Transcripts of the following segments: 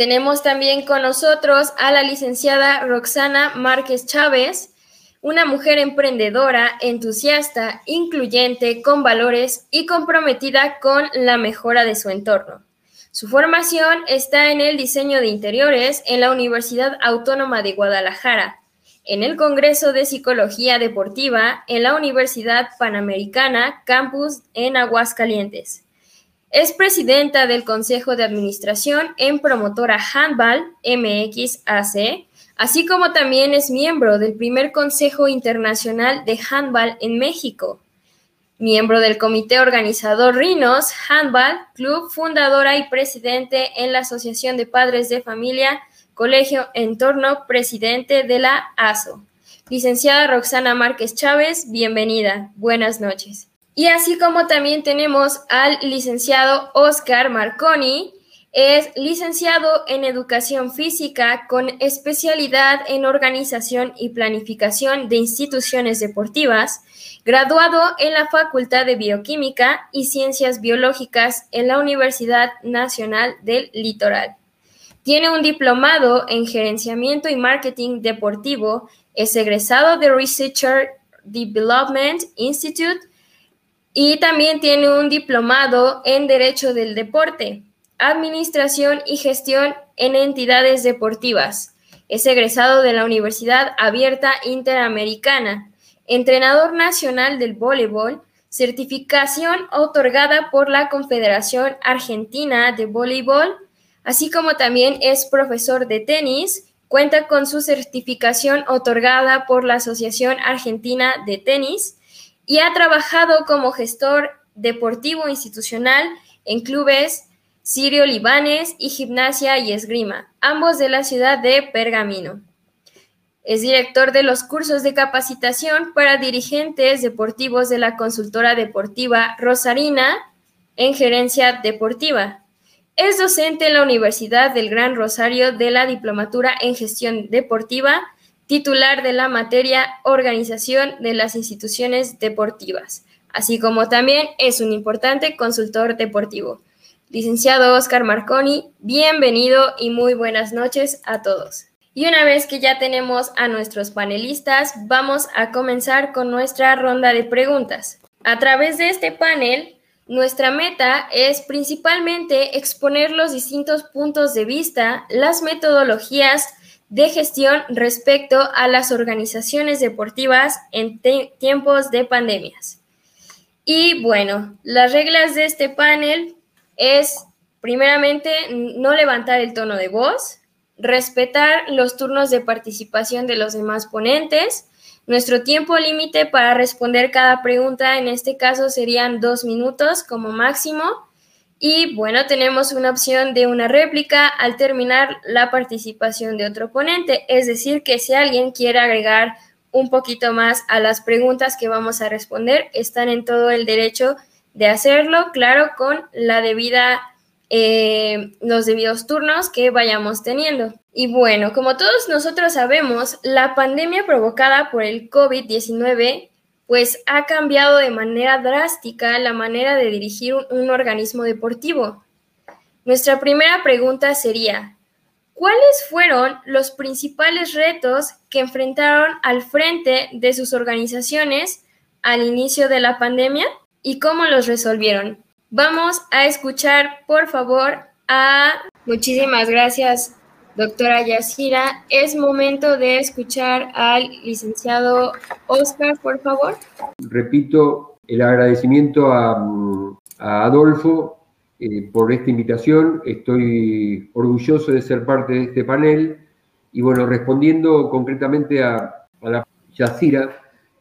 Tenemos también con nosotros a la licenciada Roxana Márquez Chávez, una mujer emprendedora, entusiasta, incluyente, con valores y comprometida con la mejora de su entorno. Su formación está en el diseño de interiores en la Universidad Autónoma de Guadalajara, en el Congreso de Psicología Deportiva en la Universidad Panamericana, campus en Aguascalientes. Es presidenta del Consejo de Administración en Promotora Handball MXAC, así como también es miembro del primer Consejo Internacional de Handball en México miembro del comité organizador Rinos Handball Club, fundadora y presidente en la Asociación de Padres de Familia, Colegio Entorno, presidente de la ASO. Licenciada Roxana Márquez Chávez, bienvenida. Buenas noches. Y así como también tenemos al licenciado Oscar Marconi, es licenciado en Educación Física con especialidad en Organización y Planificación de Instituciones Deportivas, graduado en la Facultad de Bioquímica y Ciencias Biológicas en la Universidad Nacional del Litoral. Tiene un diplomado en Gerenciamiento y Marketing Deportivo, es egresado de Researcher Development Institute y también tiene un diplomado en Derecho del Deporte, Administración y Gestión en Entidades Deportivas. Es egresado de la Universidad Abierta Interamericana entrenador nacional del voleibol, certificación otorgada por la Confederación Argentina de Voleibol, así como también es profesor de tenis, cuenta con su certificación otorgada por la Asociación Argentina de Tenis y ha trabajado como gestor deportivo institucional en clubes Sirio Libanes y Gimnasia y Esgrima, ambos de la ciudad de Pergamino. Es director de los cursos de capacitación para dirigentes deportivos de la consultora deportiva Rosarina en gerencia deportiva. Es docente en la Universidad del Gran Rosario de la Diplomatura en Gestión Deportiva, titular de la materia Organización de las Instituciones Deportivas, así como también es un importante consultor deportivo. Licenciado Oscar Marconi, bienvenido y muy buenas noches a todos. Y una vez que ya tenemos a nuestros panelistas, vamos a comenzar con nuestra ronda de preguntas. A través de este panel, nuestra meta es principalmente exponer los distintos puntos de vista, las metodologías de gestión respecto a las organizaciones deportivas en tiempos de pandemias. Y bueno, las reglas de este panel es, primeramente, no levantar el tono de voz, respetar los turnos de participación de los demás ponentes. Nuestro tiempo límite para responder cada pregunta en este caso serían dos minutos como máximo. Y bueno, tenemos una opción de una réplica al terminar la participación de otro ponente. Es decir, que si alguien quiere agregar un poquito más a las preguntas que vamos a responder, están en todo el derecho de hacerlo, claro, con la debida eh, los debidos turnos que vayamos teniendo. Y bueno, como todos nosotros sabemos, la pandemia provocada por el COVID-19 pues ha cambiado de manera drástica la manera de dirigir un, organismo deportivo. Nuestra primera pregunta sería, ¿cuáles fueron los principales retos que enfrentaron al frente de sus organizaciones al inicio de la pandemia y cómo los resolvieron? Vamos a escuchar, por favor, a... Muchísimas gracias, doctora Yasira. Es momento de escuchar al licenciado Oscar, por favor. Repito el agradecimiento a, Adolfo eh, por esta invitación. Estoy orgulloso de ser parte de este panel. Y bueno, respondiendo concretamente a, a la Yasira,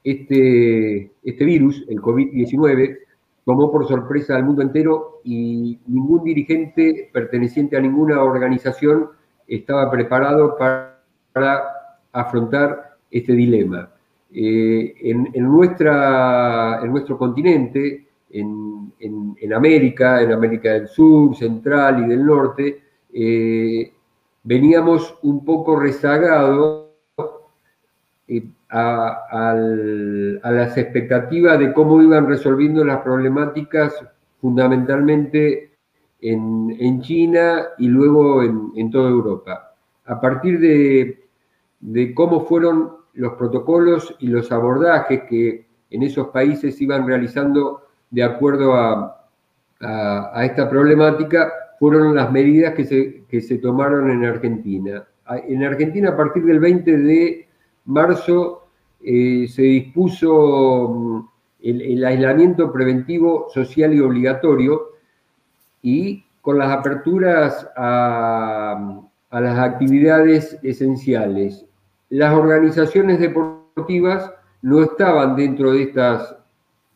este, este virus, el COVID-19, tomó por sorpresa al mundo entero y ningún dirigente perteneciente a ninguna organización estaba preparado para, afrontar este dilema. Eh, en, en nuestro continente, en, América, en América del Sur, Central y del Norte, eh, veníamos un poco rezagados eh, a, las expectativas de cómo iban resolviendo las problemáticas fundamentalmente en, China y luego en, toda Europa. A partir de, cómo fueron los protocolos y los abordajes que en esos países iban realizando de acuerdo a, esta problemática, fueron las medidas que se, que se tomaron en Argentina. En Argentina, a partir del 20 de marzo, eh, se dispuso mm, el, aislamiento preventivo social y obligatorio y con las aperturas a, las actividades esenciales. Las organizaciones deportivas no estaban dentro de, estas,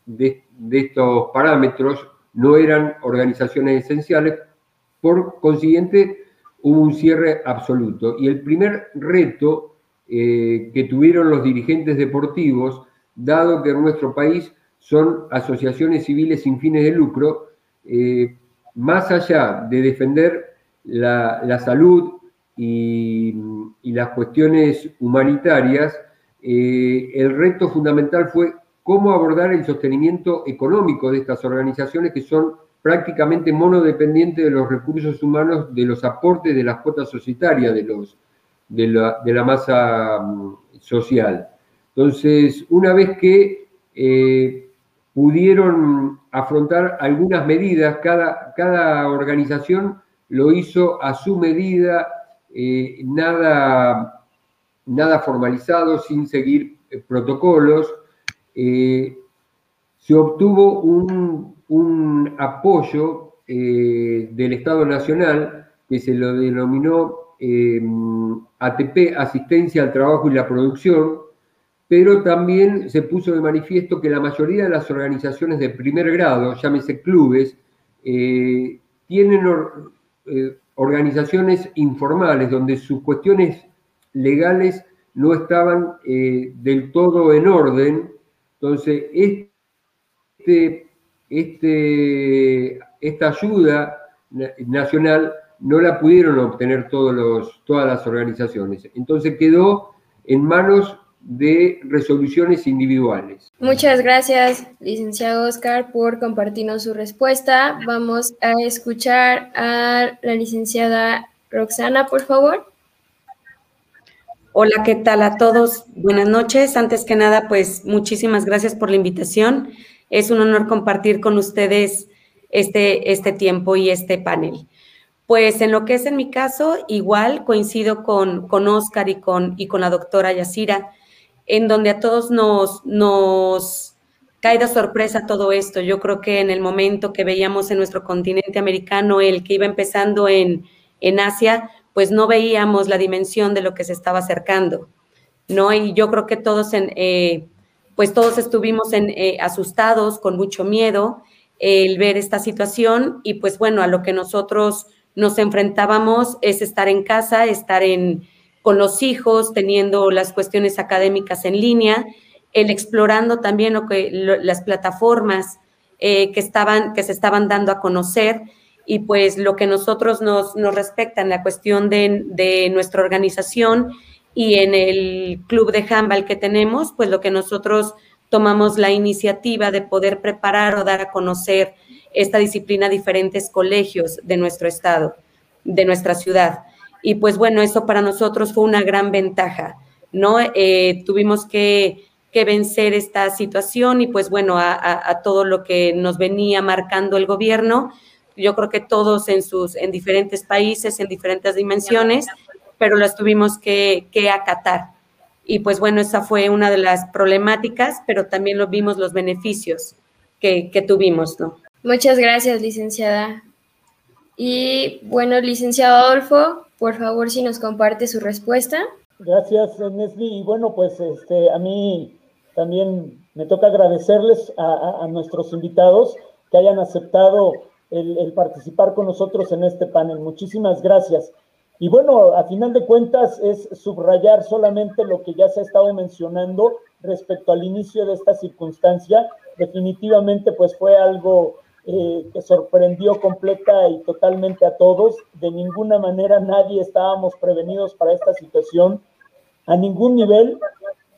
de, estos parámetros, no eran organizaciones esenciales, por consiguiente hubo un cierre absoluto. Y el primer reto eh, que tuvieron los dirigentes deportivos, dado que en nuestro país son asociaciones civiles sin fines de lucro, eh, más allá de defender la, salud y, las cuestiones humanitarias, eh, el reto fundamental fue cómo abordar el sostenimiento económico de estas organizaciones que son prácticamente monodependientes de los recursos humanos, de los aportes de las cuotas societarias de, los, de, la, masa mm, social. Entonces, una vez que eh, pudieron afrontar algunas medidas, cada, cada organización lo hizo a su medida, eh, nada, nada formalizado, sin seguir eh, protocolos. Eh, se obtuvo un, apoyo del Estado Nacional que se lo denominó ATP, Asistencia al Trabajo y la Producción, pero también se puso de manifiesto que la mayoría de las organizaciones de primer grado, llámese clubes, eh, tienen eh, organizaciones informales donde sus cuestiones legales no estaban eh, del todo en orden. Entonces, este, este, esta ayuda nacional no la pudieron obtener todas las organizaciones. Entonces quedó en manos de resoluciones individuales. Muchas gracias, licenciado Oscar, por compartirnos su respuesta. Vamos a escuchar a la licenciada Roxana, por favor. Hola, ¿qué tal a todos? Buenas noches. Antes que nada, pues muchísimas gracias por la invitación. Es un honor compartir con ustedes este, este tiempo y este panel. Pues en lo que es en mi caso, igual coincido con, con Oscar y con, y con la doctora Yacira en donde a todos nos, cae de sorpresa todo esto. Yo creo que en el momento que veíamos en nuestro continente americano el que iba empezando en, en Asia, pues no veíamos la dimensión de lo que se estaba acercando, ¿no? Y yo creo que todos, en, eh, pues todos estuvimos en, eh, asustados, con mucho miedo, el ver esta situación y pues bueno, a lo que nosotros nos enfrentábamos es estar en casa, estar en, con los hijos, teniendo las cuestiones académicas en línea, el explorando también lo que, las plataformas eh, que, estaban, que se estaban dando a conocer y pues lo que nosotros nos, nos respecta en la cuestión de, de, nuestra organización y en el club de handball que tenemos, pues lo que nosotros tomamos la iniciativa de poder preparar o dar a conocer esta disciplina a diferentes colegios de nuestro estado, de nuestra ciudad. Y pues bueno, eso para nosotros fue una gran ventaja, ¿no? Eh, tuvimos que, vencer esta situación y pues bueno, a, todo lo que nos venía marcando el gobierno. Yo creo que todos en sus, en diferentes países, en diferentes dimensiones, pero las tuvimos que, acatar. Y pues bueno, esa fue una de las problemáticas, pero también lo vimos los beneficios que, que tuvimos, ¿no? Muchas gracias, licenciada. Y bueno, licenciado Adolfo, por favor, si nos comparte su respuesta. Gracias, Nesli. Y bueno, pues este, a mí también me toca agradecerles a, nuestros invitados que hayan aceptado el, participar con nosotros en este panel. Muchísimas gracias. Y bueno, a final de cuentas es subrayar solamente lo que ya se ha estado mencionando respecto al inicio de esta circunstancia. Definitivamente pues fue algo eh, que sorprendió completa y totalmente a todos. De ninguna manera nadie estábamos prevenidos para esta situación a ningún nivel,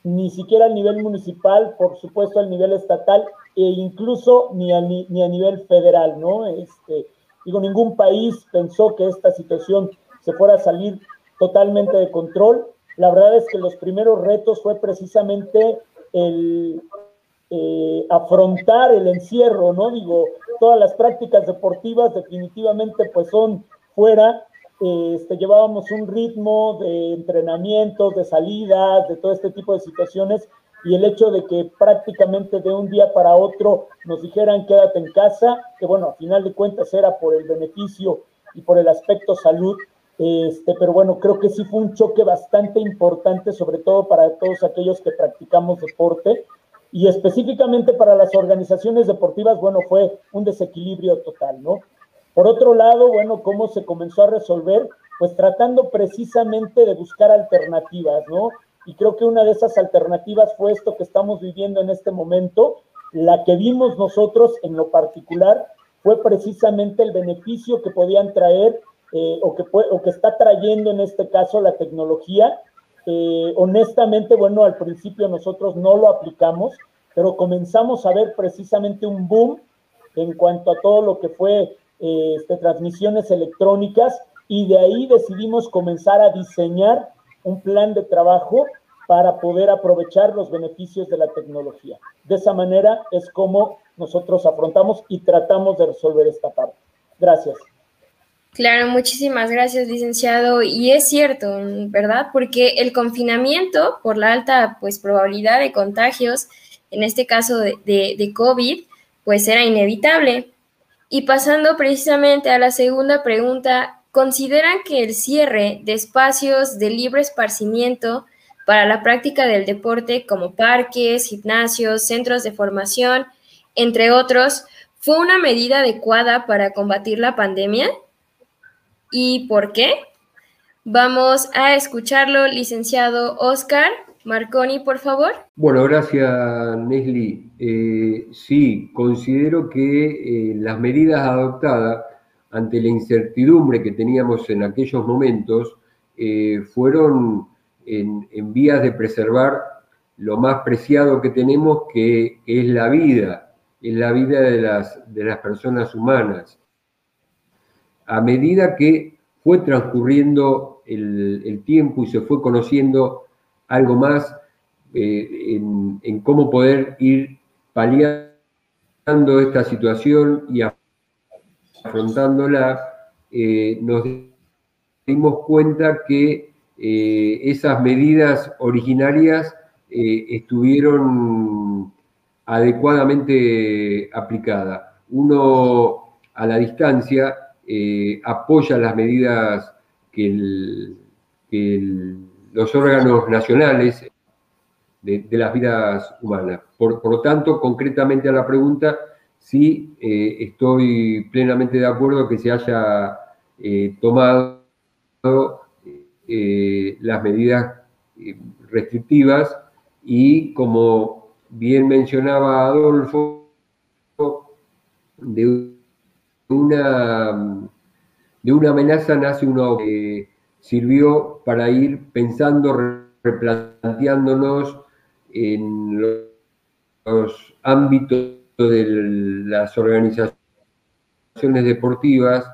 ni siquiera al nivel municipal, por supuesto al nivel estatal e incluso ni a, ni a nivel federal, ¿no? Este, Digo, ningún país pensó que esta situación se fuera a salir totalmente de control. La verdad es que los primeros retos fue precisamente el eh, afrontar el encierro, ¿no? Digo, todas las prácticas deportivas definitivamente pues son fuera. Este, llevábamos un ritmo de entrenamientos, de salidas, de todo este tipo de situaciones y el hecho de que prácticamente de un día para otro nos dijeran quédate en casa, que bueno, a final de cuentas era por el beneficio y por el aspecto salud, este, pero bueno, creo que sí fue un choque bastante importante, sobre todo para todos aquellos que practicamos deporte y específicamente para las organizaciones deportivas, bueno, fue un desequilibrio total, ¿no? Por otro lado, bueno, ¿cómo se comenzó a resolver? Pues tratando precisamente de buscar alternativas, ¿no? Y creo que una de esas alternativas fue esto que estamos viviendo en este momento. La que vimos nosotros en lo particular fue precisamente el beneficio que podían traer eh, o, que o que está trayendo en este caso la tecnología. Eh, honestamente, bueno, al principio nosotros no lo aplicamos, pero comenzamos a ver precisamente un boom en cuanto a todo lo que fue eh, este, transmisiones electrónicas y de ahí decidimos comenzar a diseñar un plan de trabajo para poder aprovechar los beneficios de la tecnología. De esa manera es como nosotros afrontamos y tratamos de resolver esta parte. Gracias. Claro, muchísimas gracias, licenciado. Y es cierto, ¿verdad? Porque el confinamiento, por la alta pues, probabilidad de contagios, en este caso de, de, COVID, pues era inevitable. Y pasando precisamente a la segunda pregunta, consideran que el cierre de espacios de libre esparcimiento para la práctica del deporte como parques, gimnasios, centros de formación, entre otros, fue una medida adecuada para combatir la pandemia? ¿Y por qué? Vamos a escucharlo, licenciado Oscar Marconi, por favor. Bueno, gracias, Nesli. Eh, sí, considero que eh, las medidas adoptadas ante la incertidumbre que teníamos en aquellos momentos, eh, fueron en, vías de preservar lo más preciado que tenemos, que, es la vida, es la vida de las, de las personas humanas. A medida que fue transcurriendo el, tiempo y se fue conociendo algo más eh, en, cómo poder ir paliando esta situación y afrontándola, eh, nos dimos cuenta que eh, esas medidas originarias estuvieron adecuadamente aplicadas. Uno a la distancia apoya las medidas que, los órganos nacionales de, las vidas humanas. Por, lo tanto, concretamente a la pregunta, sí eh, estoy plenamente de acuerdo que se haya eh, tomado eh, las medidas restrictivas y como bien mencionaba Adolfo, de una, de una amenaza nace uno que sirvió para ir pensando, replanteándonos en los ámbitos de las organizaciones deportivas,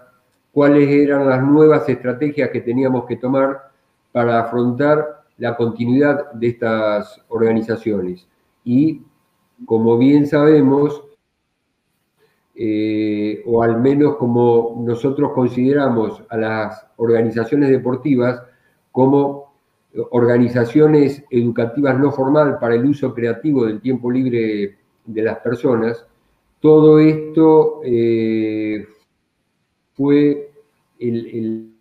cuáles eran las nuevas estrategias que teníamos que tomar para afrontar la continuidad de estas organizaciones. Y como bien sabemos, eh, o al menos como nosotros consideramos a las organizaciones deportivas como organizaciones educativas no formal para el uso creativo del tiempo libre de las personas, todo esto eh, fue el,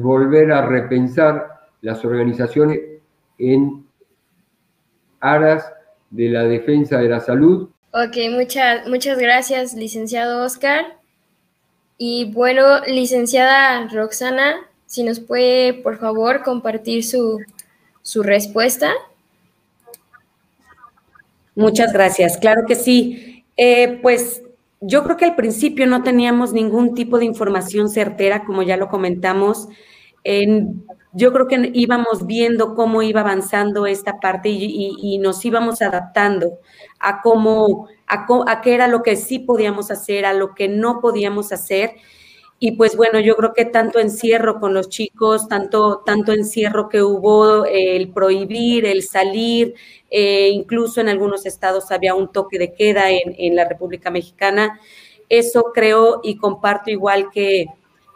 volver a repensar las organizaciones en aras de la defensa de la salud. Ok, muchas, muchas gracias, licenciado Oscar. Y bueno, licenciada Roxana, si nos puede, por favor, compartir su, su respuesta. Muchas gracias. Claro que sí. Eh, pues yo creo que al principio no teníamos ningún tipo de información certera, como ya lo comentamos. Yo creo que íbamos viendo cómo iba avanzando esta parte y, nos íbamos adaptando a cómo, a, qué era lo que sí podíamos hacer, a lo que no podíamos hacer. Y pues bueno, yo creo que tanto encierro con los chicos, tanto, tanto encierro que hubo, el prohibir, el salir, eh, incluso en algunos estados había un toque de queda en, en la República Mexicana. Eso creo y comparto igual que,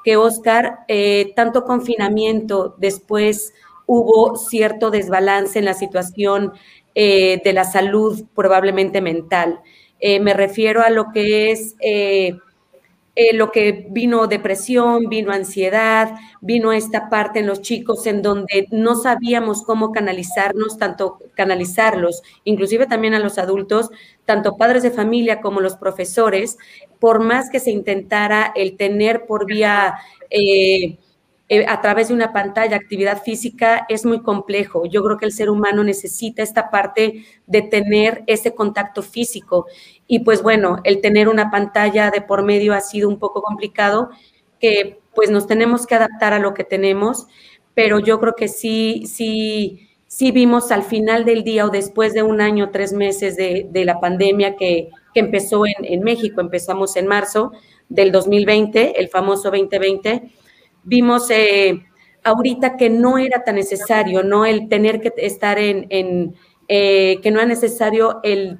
que Oscar, eh, tanto confinamiento, después hubo cierto desbalance en la situación eh, de la salud, probablemente mental. Eh, me refiero a lo que es lo que vino depresión, vino ansiedad, vino esta parte en los chicos en donde no sabíamos cómo canalizarnos, tanto canalizarlos, inclusive también a los adultos, tanto padres de familia como los profesores, por más que se intentara el tener por vía... Eh, eh, a través de una pantalla, actividad física, es muy complejo. Yo creo que el ser humano necesita esta parte de tener ese contacto físico. Y pues bueno, el tener una pantalla de por medio ha sido un poco complicado, que pues nos tenemos que adaptar a lo que tenemos, pero yo creo que sí, sí, sí vimos al final del día o después de un año, tres meses de, la pandemia que que empezó en, México, empezamos en marzo del 2020, el famoso 2020, vimos eh, ahorita que no era tan necesario, ¿no? El tener que estar en, eh, que no es necesario el,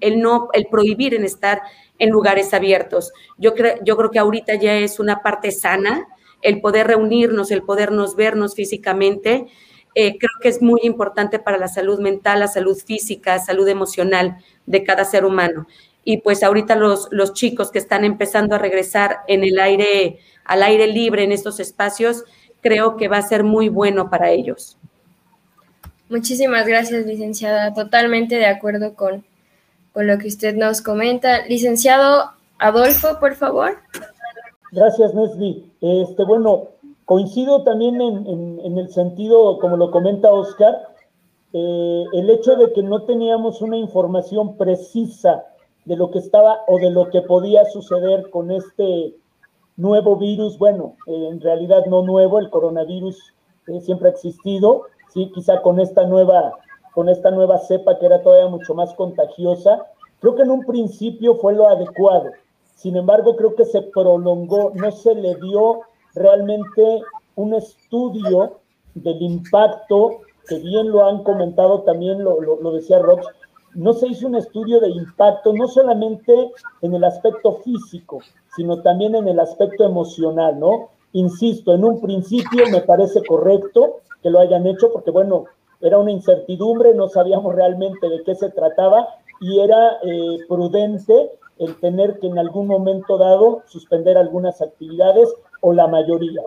el, no, el prohibir en estar en lugares abiertos. Yo, creo yo creo que ahorita ya es una parte sana el poder reunirnos, el podernos vernos físicamente. Eh, creo que es muy importante para la salud mental, la salud física, salud emocional de cada ser humano. Y pues ahorita los, los chicos que están empezando a regresar en el aire, al aire libre en estos espacios, creo que va a ser muy bueno para ellos. Muchísimas gracias, licenciada. Totalmente de acuerdo con, con lo que usted nos comenta. Licenciado Adolfo, por favor. Gracias, Nesli. Este, bueno, coincido también en, en el sentido, como lo comenta Oscar, eh, el hecho de que no teníamos una información precisa de lo que estaba o de lo que podía suceder con este nuevo virus, bueno, en realidad no nuevo, el coronavirus eh, siempre ha existido, sí, quizá con esta nueva con esta nueva cepa que era todavía mucho más contagiosa, creo que en un principio fue lo adecuado. Sin embargo, creo que se prolongó, no se le dio realmente un estudio del impacto que bien lo han comentado también, lo, lo, decía Rox, no se hizo un estudio de impacto, no solamente en el aspecto físico, sino también en el aspecto emocional, ¿no? Insisto, en un principio me parece correcto que lo hayan hecho, porque bueno, era una incertidumbre, no sabíamos realmente de qué se trataba y era eh, prudente el tener que en algún momento dado suspender algunas actividades o la mayoría.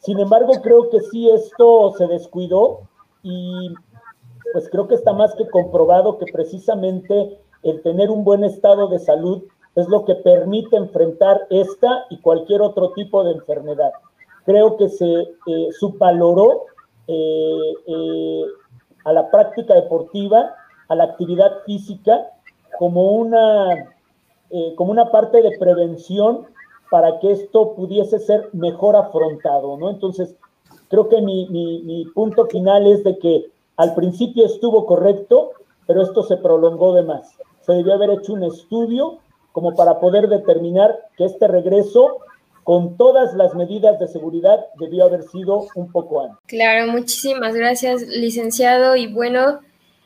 Sin embargo, creo que sí esto se descuidó y pues creo que está más que comprobado que precisamente el tener un buen estado de salud es lo que permite enfrentar esta y cualquier otro tipo de enfermedad. Creo que se eh, subvaloró eh, eh, a la práctica deportiva, a la actividad física, como una, como una parte de prevención para que esto pudiese ser mejor afrontado, ¿no? Entonces, creo que mi, mi, punto final es de que al principio estuvo correcto, pero esto se prolongó de más. Se debió haber hecho un estudio como para poder determinar que este regreso con todas las medidas de seguridad debió haber sido un poco antes. Claro, muchísimas gracias, licenciado. Y bueno,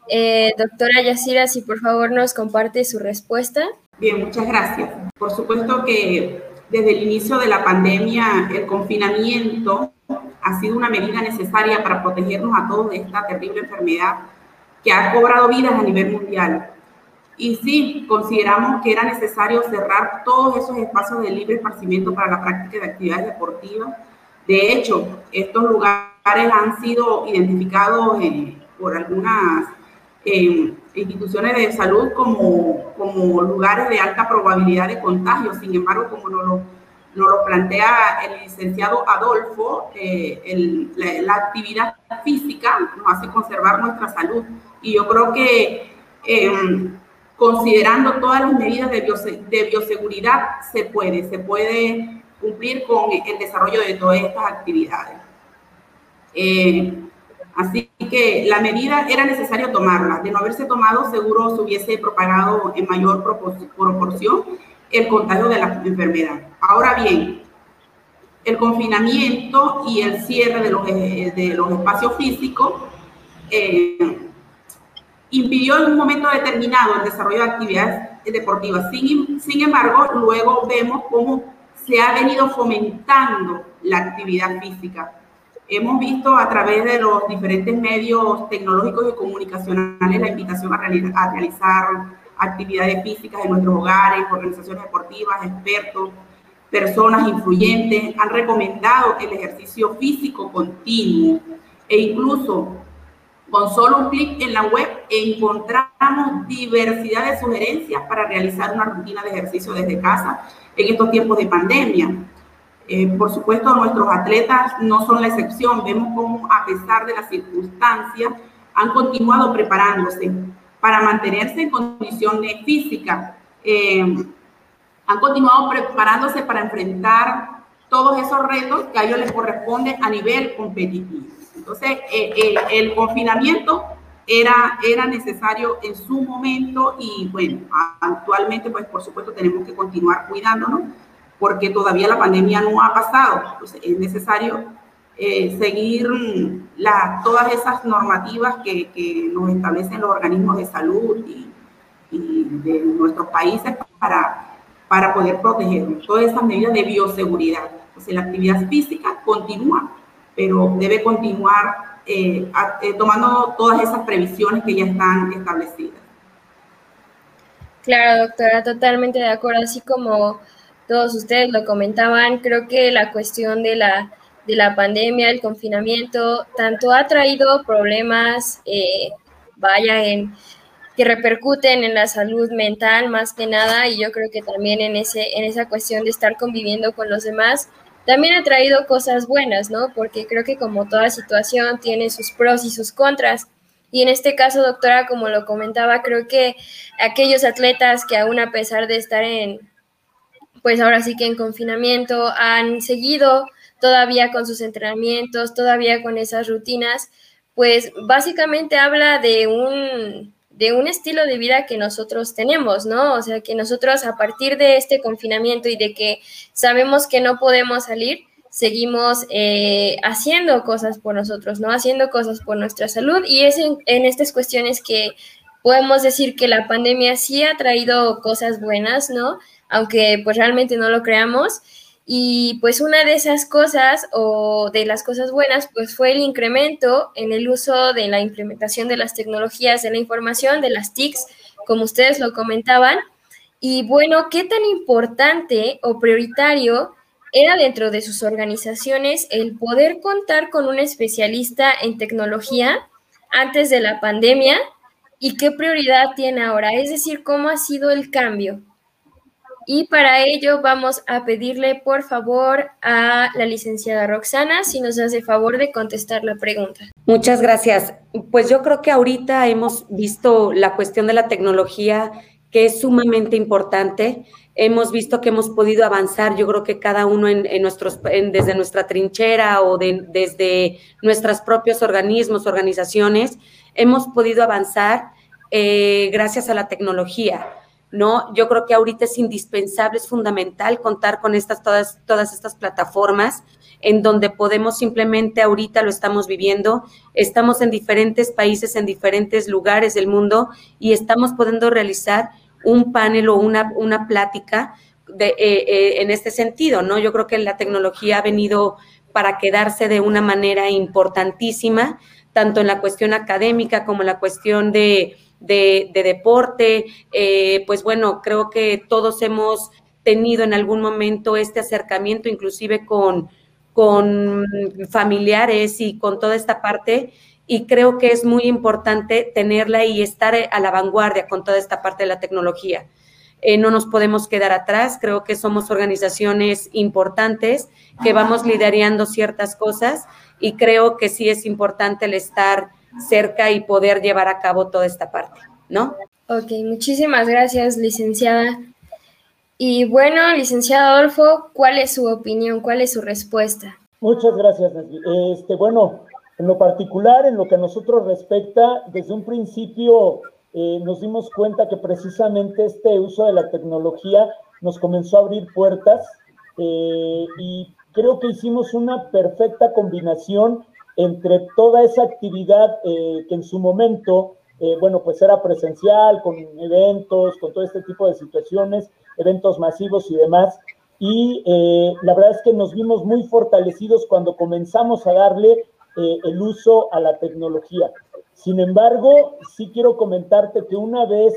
eh, doctora Yacira, si por favor nos comparte su respuesta. Bien, muchas gracias. Por supuesto que desde el inicio de la pandemia, el confinamiento ha sido una medida necesaria para protegernos a todos de esta terrible enfermedad que ha cobrado vidas a nivel mundial. Y sí, consideramos que era necesario cerrar todos esos espacios de libre esparcimiento para la práctica de actividades deportivas. De hecho, estos lugares han sido identificados eh, por algunas eh, instituciones de salud como, como lugares de alta probabilidad de contagio. Sin embargo, como no lo nos lo plantea el licenciado Adolfo, eh, la, actividad física nos hace conservar nuestra salud. Y yo creo que em, considerando todas las medidas de, bioseguridad, se puede, se puede cumplir con el desarrollo de todas estas actividades. Eh, así que la medida era necesario tomarla. De no haberse tomado, seguro se hubiese propagado en mayor proporción el contagio de la enfermedad. Ahora bien, el confinamiento y el cierre de los, eh, de los espacios físicos eh, impidió en un momento determinado el desarrollo de actividades deportivas. Sin, sin embargo, luego vemos cómo se ha venido fomentando la actividad física. Hemos visto a través de los diferentes medios tecnológicos y comunicacionales la invitación a, a realizar actividades físicas en nuestros hogares, organizaciones deportivas, expertos, personas influyentes han recomendado el ejercicio físico continuo e incluso con solo un clic en la web encontramos diversidad de sugerencias para realizar una rutina de ejercicio desde casa en estos tiempos de pandemia. Eh, por supuesto, nuestros atletas no son la excepción. Vemos cómo, a pesar de las circunstancias, han continuado preparándose para mantenerse en condiciones físicas. Eh, han continuado preparándose para enfrentar todos esos retos que a ellos les corresponde a nivel competitivo. Entonces, eh, el, confinamiento era, era necesario en su momento y bueno, actualmente pues por supuesto tenemos que continuar cuidándonos porque todavía la pandemia no ha pasado. Entonces, es necesario eh, seguir la, todas esas normativas que, que, nos establecen los organismos de salud y, de nuestros países para para poder protegernos. Todas esas medidas de bioseguridad. Entonces, la actividad física continúa, pero debe continuar eh, eh, tomando todas esas previsiones que ya están establecidas. Claro, doctora, totalmente de acuerdo. Así como todos ustedes lo comentaban, creo que la cuestión de la, de la pandemia, el confinamiento, tanto ha traído problemas, eh, vaya, que repercuten en la salud mental más que nada y yo creo que también en, ese, en esa cuestión de estar conviviendo con los demás, también ha traído cosas buenas, ¿no? Porque creo que como toda situación tiene sus pros y sus contras. Y en este caso, doctora, como lo comentaba, creo que aquellos atletas que aún a pesar de estar en, pues ahora sí que en confinamiento, han seguido todavía con sus entrenamientos, todavía con esas rutinas, pues básicamente habla de un de un estilo de vida que nosotros tenemos, ¿no? O sea, que nosotros a partir de este confinamiento y de que sabemos que no podemos salir, seguimos eh, haciendo cosas por nosotros, ¿no? Haciendo cosas por nuestra salud y es en, en estas cuestiones que podemos decir que la pandemia sí ha traído cosas buenas, ¿no? Aunque pues realmente no lo creamos y pues una de esas cosas o de las cosas buenas pues fue el incremento en el uso de la implementación de las tecnologías de la información, de las TICs, como ustedes lo comentaban. Y bueno, ¿qué tan importante o prioritario era dentro de sus organizaciones el poder contar con un especialista en tecnología antes de la pandemia y qué prioridad tiene ahora? Es decir, ¿cómo ha sido el cambio? Y para ello vamos a pedirle por favor a la licenciada Roxana si nos hace favor de contestar la pregunta. Muchas gracias. Pues yo creo que ahorita hemos visto la cuestión de la tecnología que es sumamente importante. Hemos visto que hemos podido avanzar, yo creo que cada uno en, nuestros, desde nuestra trinchera o desde nuestros propios organismos, organizaciones, hemos podido avanzar eh, gracias a la tecnología ¿no? Yo creo que ahorita es indispensable, es fundamental contar con estas, todas, todas estas plataformas en donde podemos simplemente, ahorita lo estamos viviendo, estamos en diferentes países, en diferentes lugares del mundo y estamos pudiendo realizar un panel o una, una plática de, eh, eh, en este sentido, ¿no? Yo creo que la tecnología ha venido para quedarse de una manera importantísima, tanto en la cuestión académica como en la cuestión de, de, deporte, eh, pues bueno, creo que todos hemos tenido en algún momento este acercamiento, inclusive con, con familiares y con toda esta parte, y creo que es muy importante tenerla y estar a la vanguardia con toda esta parte de la tecnología. Eh, no nos podemos quedar atrás, creo que somos organizaciones importantes que vamos liderando ciertas cosas y creo que sí es importante el estar cerca y poder llevar a cabo toda esta parte, ¿no? Ok, muchísimas gracias, licenciada. Y bueno, licenciado Adolfo, ¿cuál es su opinión? ¿Cuál es su respuesta? Muchas gracias, Este, bueno, En lo particular, en lo que a nosotros respecta, desde un principio eh, nos dimos cuenta que precisamente este uso de la tecnología nos comenzó a abrir puertas eh, y creo que hicimos una perfecta combinación entre toda esa actividad eh, que en su momento, bueno, pues era presencial, con eventos, con todo este tipo de situaciones, eventos masivos y demás. Y la verdad es que nos vimos muy fortalecidos cuando comenzamos a darle el uso a la tecnología. Sin embargo, sí quiero comentarte que una vez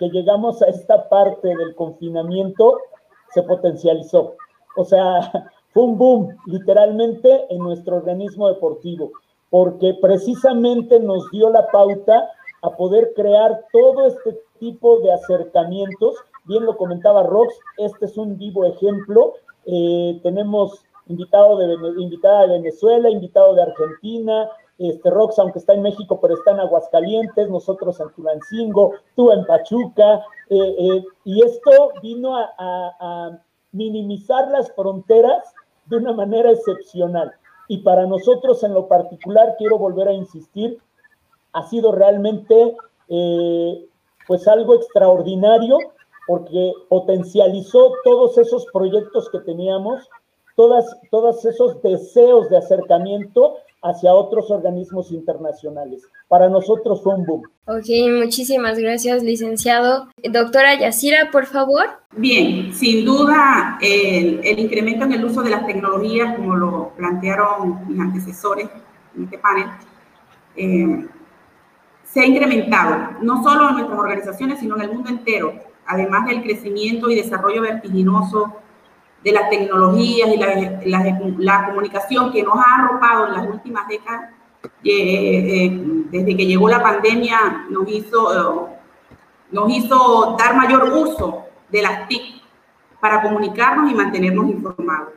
que llegamos a esta parte del confinamiento, se potencializó. O sea, fue boom, literalmente, en nuestro organismo deportivo, porque precisamente nos dio la pauta a poder crear todo este tipo de acercamientos. Bien lo comentaba Rox, este es un vivo ejemplo. Eh, tenemos invitado de, invitada de Venezuela, invitado de Argentina, este, Rox, aunque está en México, pero está en Aguascalientes, nosotros en Tulancingo, tú en Pachuca, eh, eh, y esto vino a, minimizar las fronteras de una manera excepcional. Y para nosotros en lo particular, quiero volver a insistir, ha sido realmente eh, pues algo extraordinario porque potencializó todos esos proyectos que teníamos, todas, todos esos deseos de acercamiento hacia otros organismos internacionales. Para nosotros fue un boom. Ok, muchísimas gracias, licenciado. Doctora Yacira, por favor. Bien, sin duda el, incremento en el uso de las tecnologías, como lo plantearon mis antecesores en este panel, eh, se ha incrementado, no solo en nuestras organizaciones, sino en el mundo entero, además del crecimiento y desarrollo vertiginoso de las tecnologías y la, comunicación que nos ha arropado en las últimas décadas, eh, eh, desde que llegó la pandemia, nos hizo, nos hizo dar mayor uso de las TIC para comunicarnos y mantenernos informados.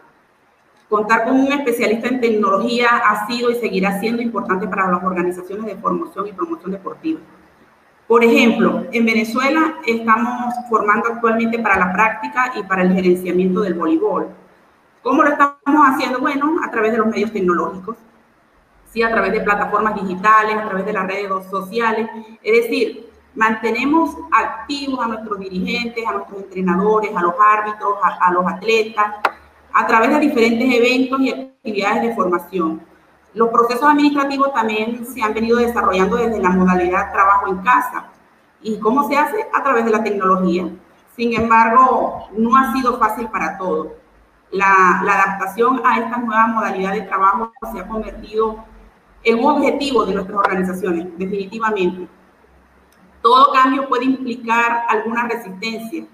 Contar con un especialista en tecnología ha sido y seguirá siendo importante para las organizaciones de formación y promoción deportiva. Por ejemplo, en Venezuela estamos formando actualmente para la práctica y para el gerenciamiento del voleibol. ¿Cómo lo estamos haciendo? Bueno, a través de los medios tecnológicos, sí, a través de plataformas digitales, a través de las redes sociales. Es decir, mantenemos activos a nuestros dirigentes, a nuestros entrenadores, a los árbitros, a, a los atletas, a través de diferentes eventos y actividades de formación. Los procesos administrativos también se han venido desarrollando desde la modalidad trabajo en casa. ¿Y cómo se hace? A través de la tecnología. Sin embargo, no ha sido fácil para todos. La, adaptación a esta nueva modalidad de trabajo se ha convertido en un objetivo de nuestras organizaciones, definitivamente. Todo cambio puede implicar alguna resistencia,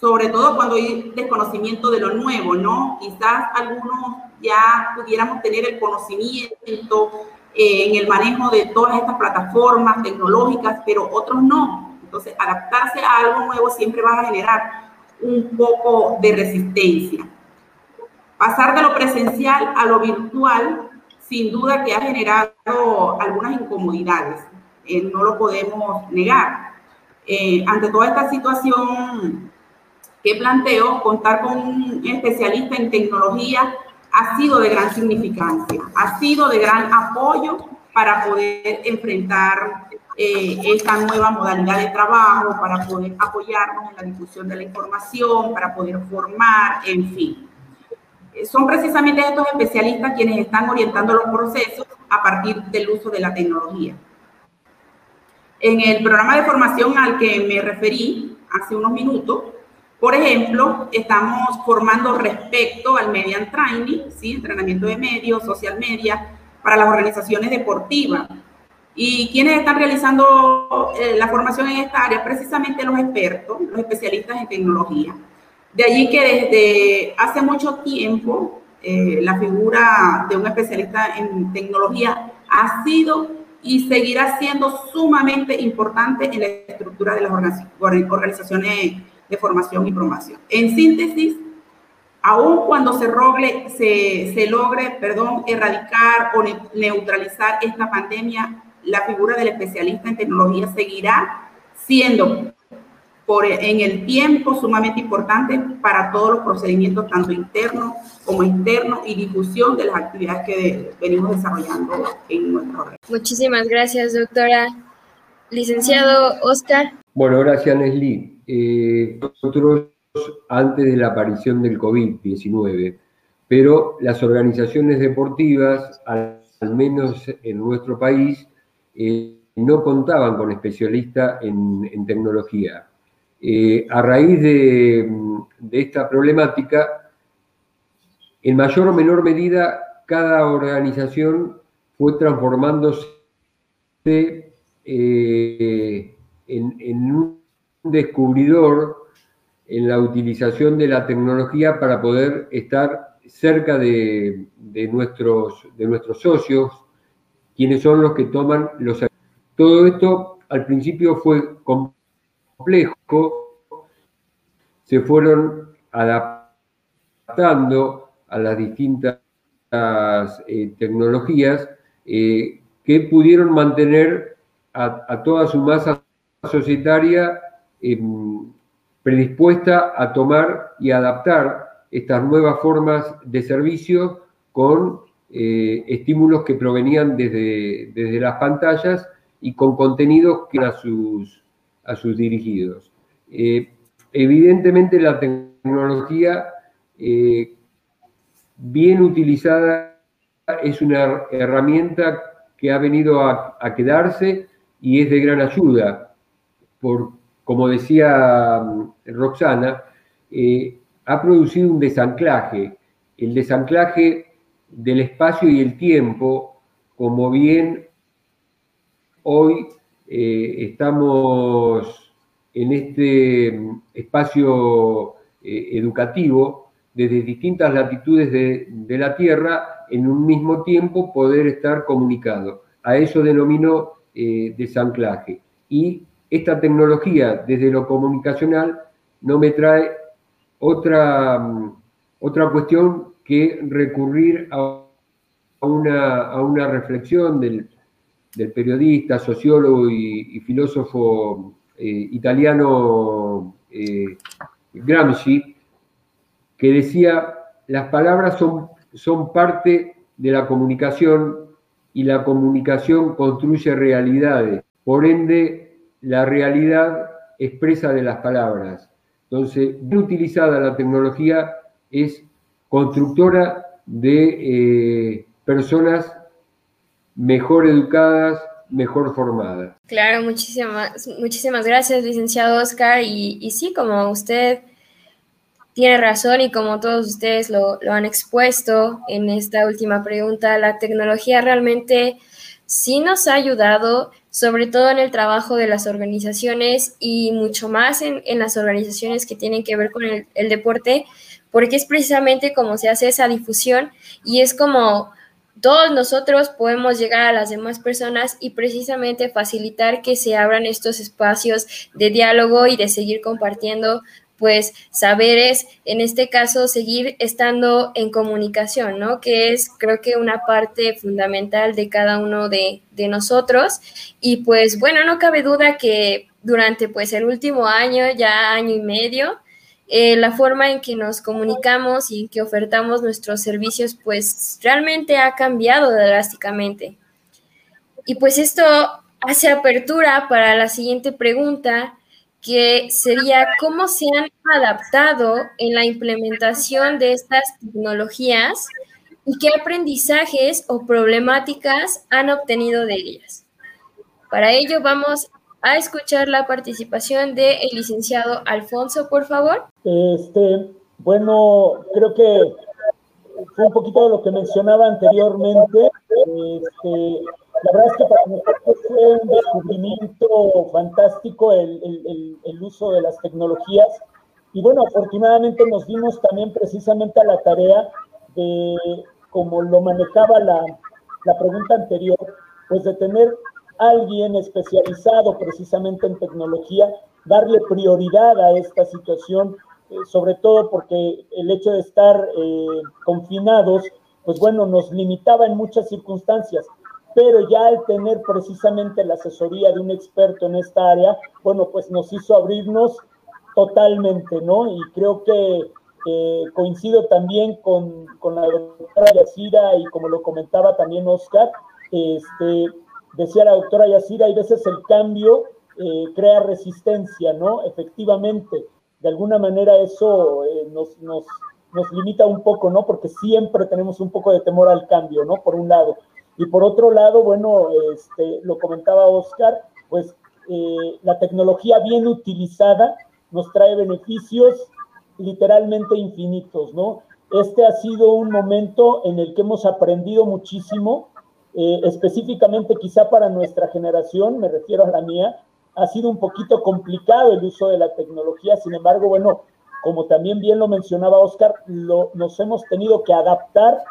sobre todo cuando hay desconocimiento de lo nuevo, ¿no? Quizás algunos ya pudiéramos tener el conocimiento eh, en el manejo de todas estas plataformas tecnológicas, pero otros no. Entonces, adaptarse a algo nuevo siempre va a generar un poco de resistencia. Pasar de lo presencial a lo virtual, sin duda que ha generado algunas incomodidades, eh, no lo podemos negar. Eh, ante toda esta situación que planteo, contar con un especialista en tecnología ha sido de gran significancia, ha sido de gran apoyo para poder enfrentar eh, esta nueva modalidad de trabajo, para poder apoyarnos en la difusión de la información, para poder formar, en fin. Eh, son precisamente estos especialistas quienes están orientando los procesos a partir del uso de la tecnología. En el programa de formación al que me referí hace unos minutos, por ejemplo, estamos formando respecto al Median Training, ¿sí? entrenamiento de medios, social media, para las organizaciones deportivas. ¿Y quienes están realizando eh, la formación en esta área? Precisamente los expertos, los especialistas en tecnología. De allí que desde hace mucho tiempo eh, la figura de un especialista en tecnología ha sido y seguirá siendo sumamente importante en la estructura de las organizaciones de formación y promoción. En síntesis, aun cuando se, rogle, se, se logre perdón, erradicar o neutralizar esta pandemia, la figura del especialista en tecnología seguirá siendo por, en el tiempo sumamente importante para todos los procedimientos, tanto internos como externos, y difusión de las actividades que venimos desarrollando en nuestro red. Muchísimas gracias, doctora. Licenciado Oscar. Bueno, gracias, Nesli. Eh, nosotros, antes de la aparición del COVID-19, pero las organizaciones deportivas, al, menos en nuestro país, eh, no contaban con especialistas en, tecnología. Eh, a raíz de, esta problemática, en mayor o menor medida, cada organización fue transformándose eh, en, un descubridor en la utilización de la tecnología para poder estar cerca de, nuestros, de nuestros socios, quienes son los que toman los todo esto al principio fue complejo, se fueron adaptando a las distintas eh, tecnologías eh, que pudieron mantener a, toda su masa societaria em, predispuesta a tomar y adaptar estas nuevas formas de servicio con eh, estímulos que provenían desde, desde las pantallas y con contenidos que a sus, a sus dirigidos. Eh, evidentemente la tecnología eh, bien utilizada es una herramienta que ha venido a, quedarse y es de gran ayuda. Por, como decía mm, Roxana, eh, ha producido un desanclaje, el desanclaje del espacio y el tiempo, como bien Hoy eh, estamos en este espacio eh, educativo desde distintas latitudes de, la Tierra en un mismo tiempo poder estar comunicado. A eso denomino desanclaje. Y esta tecnología desde lo comunicacional no me trae otra, otra cuestión que recurrir a una, a una reflexión del, del periodista, sociólogo y, filósofo eh, italiano eh, Gramsci, que decía, las palabras son, son parte de la comunicación y la comunicación construye realidades. Por ende, la realidad expresa de las palabras. Entonces, bien utilizada la tecnología es constructora de eh, personas mejor educadas, mejor formadas. Claro, muchísimas, muchísimas gracias, licenciado Oscar. Y, y sí, como usted tiene razón y como todos ustedes lo, lo, han expuesto en esta última pregunta, la tecnología realmente sí nos ha ayudado, sobre todo en el trabajo de las organizaciones y mucho más en, las organizaciones que tienen que ver con el, el deporte, porque es precisamente como se hace esa difusión y es como todos nosotros podemos llegar a las demás personas y precisamente facilitar que se abran estos espacios de diálogo y de seguir compartiendo pues saberes, en este caso seguir estando en comunicación, ¿no? Que es creo que una parte fundamental de cada uno de, de nosotros. Y pues bueno, no cabe duda que durante pues el último año, ya año y medio, eh, la forma en que nos comunicamos y en que ofertamos nuestros servicios, pues realmente ha cambiado drásticamente. Y pues esto hace apertura para la siguiente pregunta, que sería cómo se han adaptado en la implementación de estas tecnologías y qué aprendizajes o problemáticas han obtenido de ellas. Para ello vamos a escuchar la participación del licenciado Alfonso, por favor. Este, bueno, creo que fue un poquito de lo que mencionaba anteriormente. Este, la verdad es que para nosotros fue un descubrimiento fantástico el, uso de las tecnologías. Y bueno, afortunadamente nos dimos también precisamente a la tarea de, como lo manejaba la, la pregunta anterior, pues de tener alguien especializado precisamente en tecnología, darle prioridad a esta situación, eh, sobre todo porque el hecho de estar eh, confinados, pues bueno, nos limitaba en muchas circunstancias, pero ya al tener precisamente la asesoría de un experto en esta área, bueno, pues nos hizo abrirnos totalmente, ¿no? Y creo que coincido también con, con, la doctora Yacira y como lo comentaba también Oscar, este, decía la doctora Yacira, hay veces el cambio eh, crea resistencia, ¿no? Efectivamente, de alguna manera eso eh, nos, nos, nos, limita un poco, ¿no? Porque siempre tenemos un poco de temor al cambio, ¿no? Por un lado. Y por otro lado, bueno, este, lo comentaba Oscar, pues eh, la tecnología bien utilizada nos trae beneficios literalmente infinitos, ¿no? Este ha sido un momento en el que hemos aprendido muchísimo, eh, específicamente quizá para nuestra generación, me refiero a la mía, ha sido un poquito complicado el uso de la tecnología, sin embargo, bueno, como también bien lo mencionaba Oscar, lo, nos hemos tenido que adaptar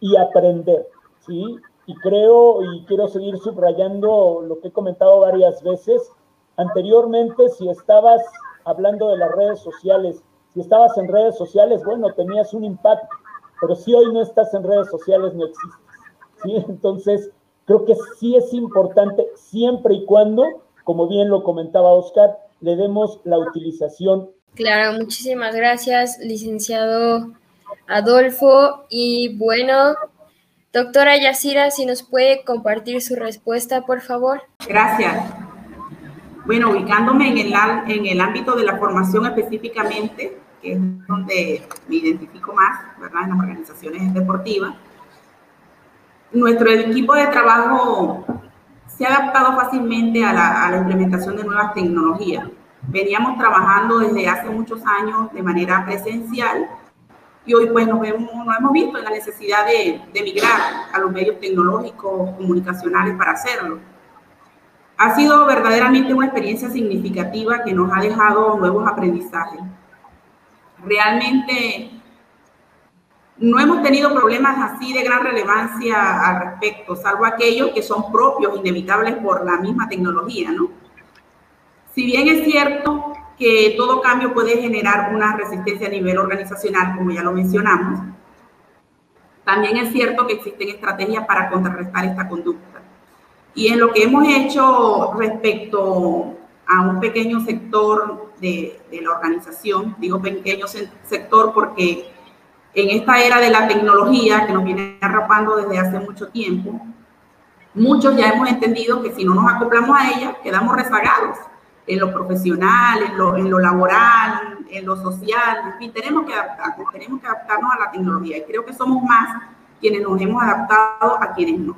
y aprender, ¿sí? Y creo y quiero seguir subrayando lo que he comentado varias veces. Anteriormente, si estabas hablando de las redes sociales si estabas en redes sociales, bueno, tenías un impacto, pero si hoy no estás en redes sociales, no existes. ¿sí? Entonces, creo que sí es importante, siempre y cuando, como bien lo comentaba Oscar, le demos la utilización. Claro, muchísimas gracias, licenciado Adolfo. Y bueno, doctora Yacira, si nos puede compartir su respuesta, por favor. Gracias. Bueno, ubicándome en el, en el ámbito de la formación específicamente, que es donde me identifico más, ¿verdad? En las organizaciones deportivas, nuestro equipo de trabajo se ha adaptado fácilmente a la, a la implementación de nuevas tecnologías. Veníamos trabajando desde hace muchos años de manera presencial y hoy pues nos, nos hemos visto en la necesidad de, de migrar a los medios tecnológicos, comunicacionales para hacerlo ha sido verdaderamente una experiencia significativa que nos ha dejado nuevos aprendizajes. Realmente no hemos tenido problemas así de gran relevancia al respecto, salvo aquellos que son propios, inevitables por la misma tecnología, ¿no? Si bien es cierto que todo cambio puede generar una resistencia a nivel organizacional, como ya lo mencionamos, también es cierto que existen estrategias para contrarrestar esta conducta. Y en lo que hemos hecho respecto a un pequeño sector de, la organización, digo pequeño sector porque en esta era de la tecnología que nos viene arropando desde hace mucho tiempo, muchos ya hemos entendido que si no nos acoplamos a ella, quedamos rezagados en lo profesional, en lo, en lo laboral, en lo social, en fin, tenemos que adaptarnos, tenemos que adaptarnos a la tecnología y creo que somos más quienes nos hemos adaptado a quienes no.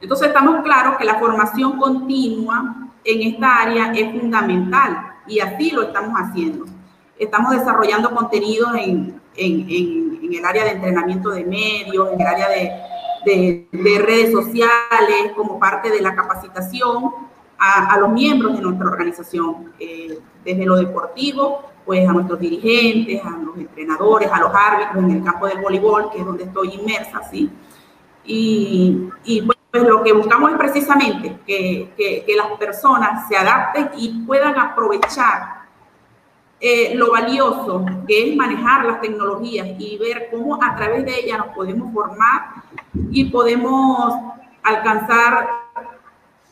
Entonces estamos claros que la formación continua en esta área es fundamental y así lo estamos haciendo. Estamos desarrollando contenidos en, el área de entrenamiento de medios, en el área de, redes sociales, como parte de la capacitación a, los miembros de nuestra organización, eh, desde lo deportivo, pues a nuestros dirigentes, a los entrenadores, a los árbitros en el campo del voleibol, que es donde estoy inmersa, ¿sí? Y, y pues, lo que buscamos es precisamente que, que, las personas se adapten y puedan aprovechar eh, lo valioso que es manejar las tecnologías y ver cómo a través de ellas nos podemos formar y podemos alcanzar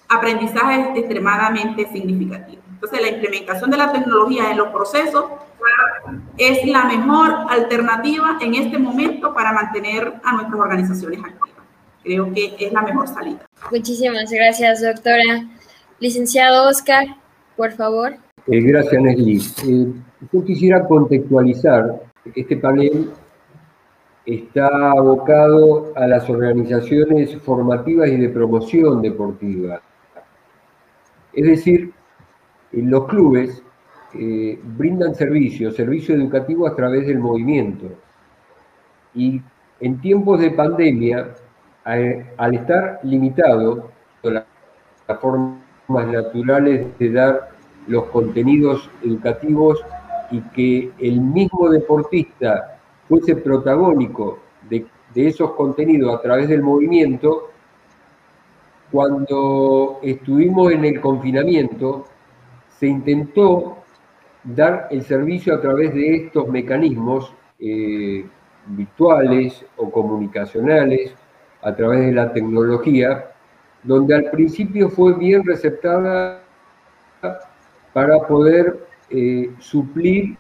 aprendizajes extremadamente significativos. Entonces, la implementación de la tecnología en los procesos es la mejor alternativa en este momento para mantener a nuestras organizaciones activas creo que es la mejor salida. Muchísimas gracias, doctora. Licenciado Oscar, por favor. Eh, gracias, Nesli. Eh, yo quisiera contextualizar que este panel está abocado a las organizaciones formativas y de promoción deportiva. Es decir, los clubes eh, brindan servicios, servicio educativo a través del movimiento. Y en tiempos de pandemia, al estar limitado las formas naturales de dar los contenidos educativos y que el mismo deportista fuese protagónico de, esos contenidos a través del movimiento, cuando estuvimos en el confinamiento, se intentó dar el servicio a través de estos mecanismos eh, virtuales o comunicacionales a través de la tecnología, donde al principio fue bien receptada para poder eh, suplir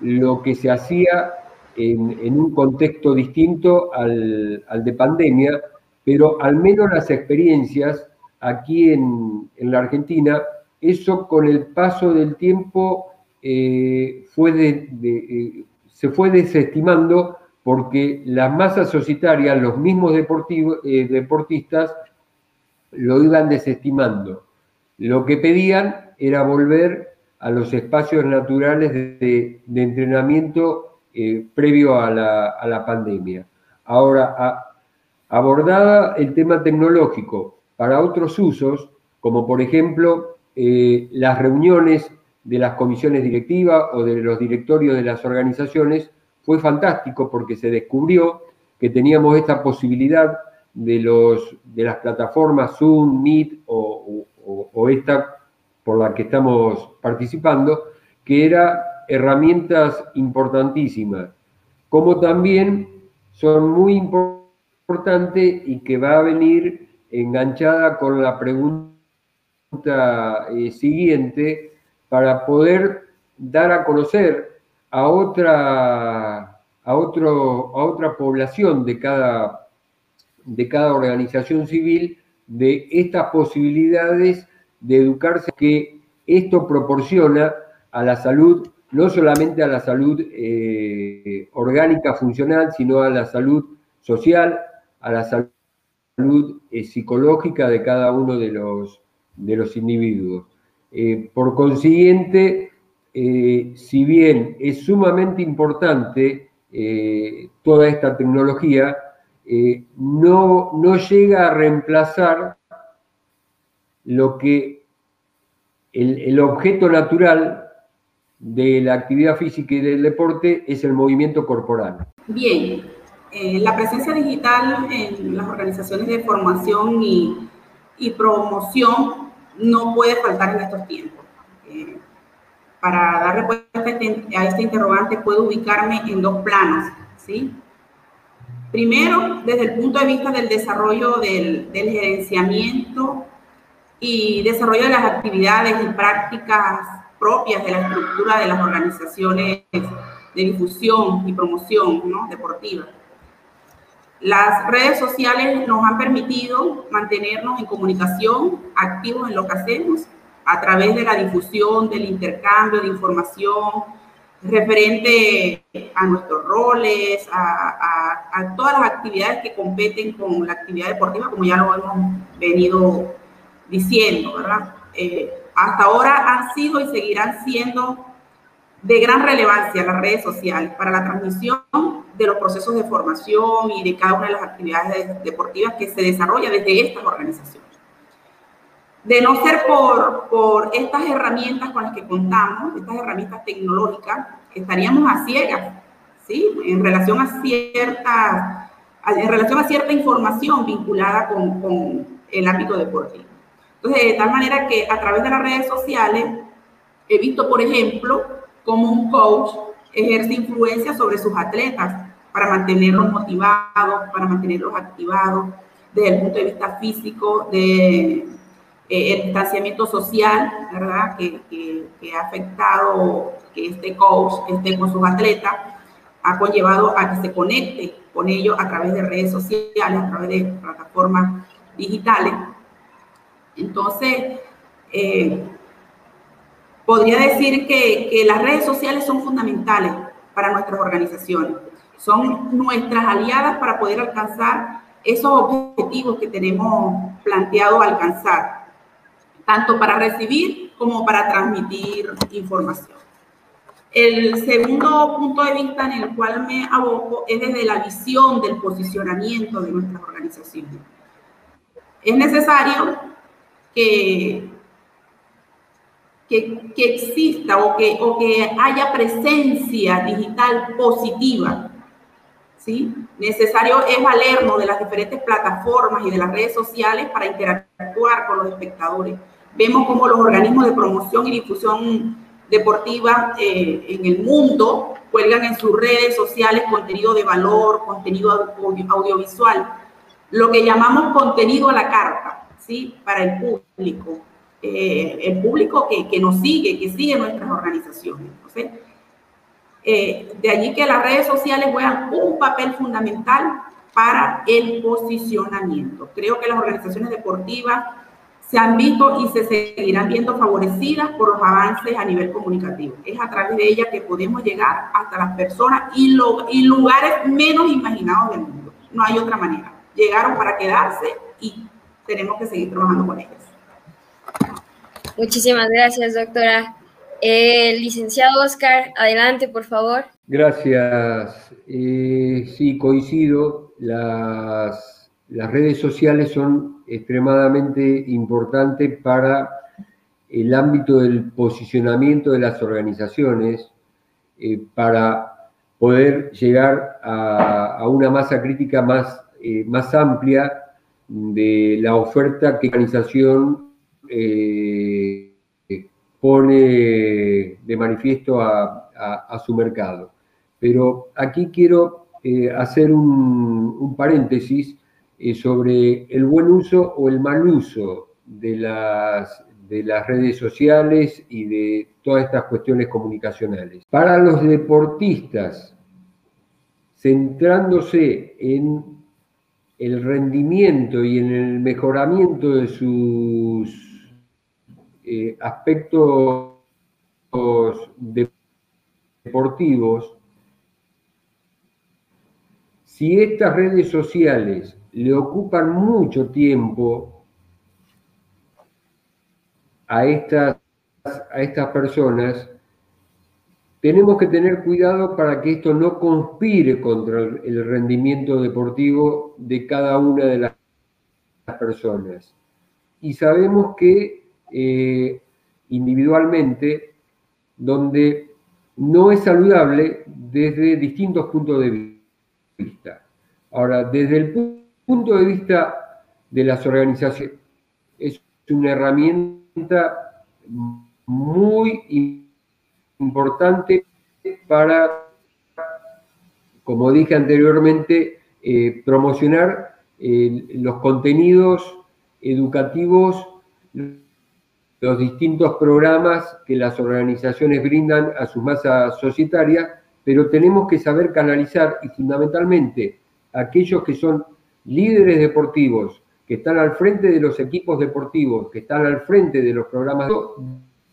lo que se hacía en, un contexto distinto al, de pandemia, pero al menos las experiencias aquí en, la Argentina, eso con el paso del tiempo eh, fue eh, se fue desestimando porque las masas societarias, los mismos eh, deportistas, lo iban desestimando. Lo que pedían era volver a los espacios naturales de, entrenamiento eh, previo a la, pandemia. Ahora, abordada el tema tecnológico para otros usos, como por ejemplo eh, las reuniones de las comisiones directivas o de los directorios de las organizaciones, fue fantástico porque se descubrió que teníamos esta posibilidad de, los, de las plataformas Zoom, Meet o, o esta por la que estamos participando, que era herramientas importantísimas, como también son muy importantes y que va a venir enganchada con la pregunta eh, siguiente para poder dar a conocer a otra, a otro, a otra población de cada, de cada organización civil de estas posibilidades de educarse que esto proporciona a la salud, no solamente a la salud eh, orgánica funcional, sino a la salud social, a la salud eh, psicológica de cada uno de los, de los individuos. Eh, por consiguiente, si bien es sumamente importante toda esta tecnología, no, no llega a reemplazar lo que el, objeto natural de la actividad física y del deporte es el movimiento corporal. Bien, eh, la presencia digital en las organizaciones de formación y, promoción no puede faltar en estos tiempos. Eh, para dar respuesta a este, este interrogante puedo ubicarme en dos planos, ¿sí? Primero, desde el punto de vista del desarrollo del gerenciamiento y desarrollo de las actividades y prácticas propias de la estructura de las organizaciones de difusión y promoción deportiva. Las redes sociales nos han permitido mantenernos en comunicación, activos en lo que hacemos, a través de la difusión, del intercambio de información referente a nuestros roles, a, a todas las actividades que competen con la actividad deportiva, como ya lo hemos venido diciendo, ¿verdad? Eh, hasta ahora han sido y seguirán siendo de gran relevancia las redes sociales para la transmisión de los procesos de formación y de cada una de las actividades deportivas que se desarrolla desde estas organizaciones. De no ser por, por estas herramientas con las que contamos, estas herramientas tecnológicas, estaríamos a ciegas, ¿sí? En relación a cierta, en relación a cierta información vinculada con, con el ámbito deportivo. Entonces, de tal manera que a través de las redes sociales he visto, por ejemplo, cómo un coach ejerce influencia sobre sus atletas para mantenerlos motivados, para mantenerlos activados desde el punto de vista físico, de eh, el distanciamiento social, ¿verdad? Que, que, ha afectado que este coach esté con sus atletas, ha conllevado a que se conecte con ellos a través de redes sociales, a través de plataformas digitales entonces, eh, podría decir que, las redes sociales son fundamentales para nuestras organizaciones. Son nuestras aliadas para poder alcanzar esos objetivos que tenemos planteado alcanzar, tanto para recibir como para transmitir información. El segundo punto de vista en el cual me aboco es desde la visión del posicionamiento de nuestras organizaciones. Es necesario que, que, exista o que, o que haya presencia digital positiva. ¿sí? Necesario es valernos de las diferentes plataformas y de las redes sociales para interactuar con los espectadores. Vemos cómo los organismos de promoción y difusión deportiva eh, en el mundo cuelgan en sus redes sociales contenido de valor, contenido audiovisual, lo que llamamos contenido a la carta. ¿sí? Para el público. Eh, el público que, que, nos sigue, que sigue nuestras organizaciones. Eh, de allí que las redes sociales juegan un papel fundamental para el posicionamiento. Creo que las organizaciones deportivas se han visto y se seguirán viendo favorecidas por los avances a nivel comunicativo. Es a través de ellas que podemos llegar hasta las personas y, y lugares menos imaginados del mundo. No hay otra manera. Llegaron para quedarse y tenemos que seguir trabajando con ellas. Muchísimas gracias, doctora. El licenciado Oscar, adelante, por favor. Gracias. Eh, sí, coincido. Las, las redes sociales son extremadamente importantes para el ámbito del posicionamiento de las organizaciones, eh, para poder llegar a, una masa crítica más, eh, más amplia de la oferta que la organización eh, pone de manifiesto a, su mercado. Pero aquí quiero eh, hacer un, paréntesis eh, sobre el buen uso o el mal uso de las, de las redes sociales y de todas estas cuestiones comunicacionales. Para los deportistas, centrándose en el rendimiento y en el mejoramiento de sus eh, aspectos deportivos, si estas redes sociales le ocupan mucho tiempo a estas, a estas personas, tenemos que tener cuidado para que esto no conspire contra el rendimiento deportivo de cada una de las personas. Y sabemos que eh, individualmente, donde no es saludable desde distintos puntos de vista. Ahora, desde el punto de vista de las organizaciones, es una herramienta muy importante para, como dije anteriormente, eh, promocionar eh, los contenidos educativos los distintos programas que las organizaciones brindan a su masa societaria, pero tenemos que saber canalizar y fundamentalmente aquellos que son líderes deportivos, que están al frente de los equipos deportivos, que están al frente de los programas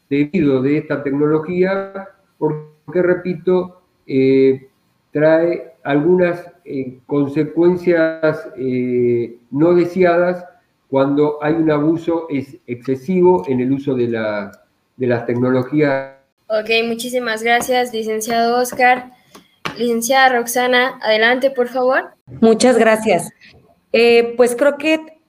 debido de esta tecnología, porque, repito, eh, trae algunas eh, consecuencias eh, no deseadas cuando hay un abuso es excesivo en el uso de, la, de las tecnologías. Ok, muchísimas gracias, licenciado Oscar. Licenciada Roxana, adelante, por favor. Muchas gracias. Eh, pues creo que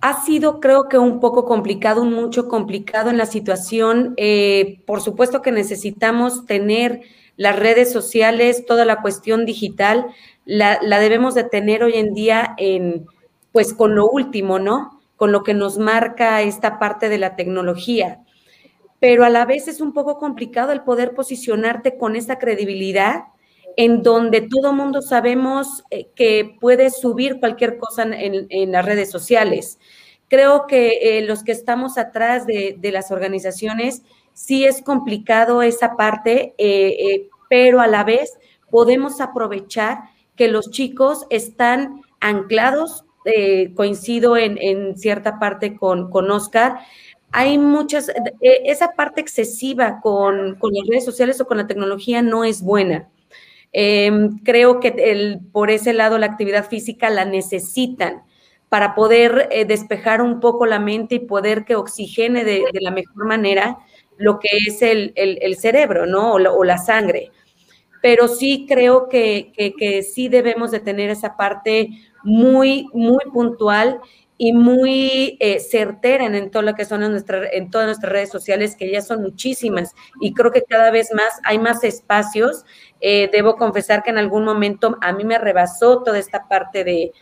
ha sido, creo que un poco complicado, un mucho complicado en la situación. Eh, por supuesto que necesitamos tener las redes sociales, toda la cuestión digital, la, la debemos de tener hoy en día en, pues con lo último, ¿no? Con lo que nos marca esta parte de la tecnología. Pero a la vez es un poco complicado el poder posicionarte con esa credibilidad en donde todo mundo sabemos eh, que puedes subir cualquier cosa en, las redes sociales. Creo que eh, los que estamos atrás de, las organizaciones, sí es complicado esa parte, eh, pero a la vez podemos aprovechar que los chicos están anclados eh, coincido en, cierta parte con, con Oscar. Hay muchas, eh, esa parte excesiva con, las redes sociales o con la tecnología no es buena. Em, creo que el, por ese lado la actividad física la necesitan para poder eh, despejar un poco la mente y poder que oxigene de, la mejor manera lo que es el, cerebro, ¿no? O la, sangre. Pero sí creo que, que, que, sí debemos de tener esa parte muy, muy puntual y muy eh, certera en, todo lo que son en, en todas nuestras redes sociales, que ya son muchísimas y creo que cada vez más hay más espacios. Eh, debo confesar que en algún momento a mí me rebasó toda esta parte de,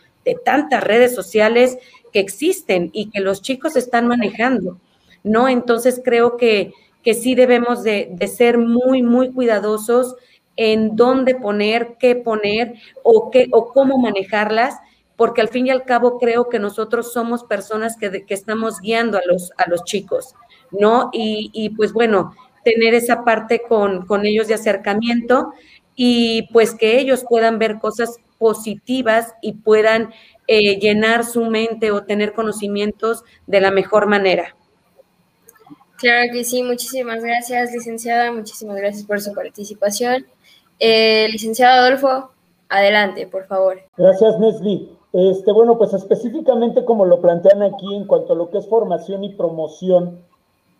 tantas redes sociales que existen y que los chicos están manejando, ¿no? Entonces creo que, que sí debemos de, de ser muy, muy cuidadosos en dónde poner, qué poner o, qué, o cómo manejarlas porque al fin y al cabo creo que nosotros somos personas que, que estamos guiando a los, a los chicos. ¿no? Y, pues bueno, tener esa parte con, con ellos de acercamiento y pues que ellos puedan ver cosas positivas y puedan eh, llenar su mente o tener conocimientos de la mejor manera. Claro que sí, muchísimas gracias, licenciada, muchísimas gracias por su participación. Eh, licenciado Adolfo, adelante, por favor. Gracias, Nesli. Este, bueno, pues específicamente como lo plantean aquí en cuanto a lo que es formación y promoción,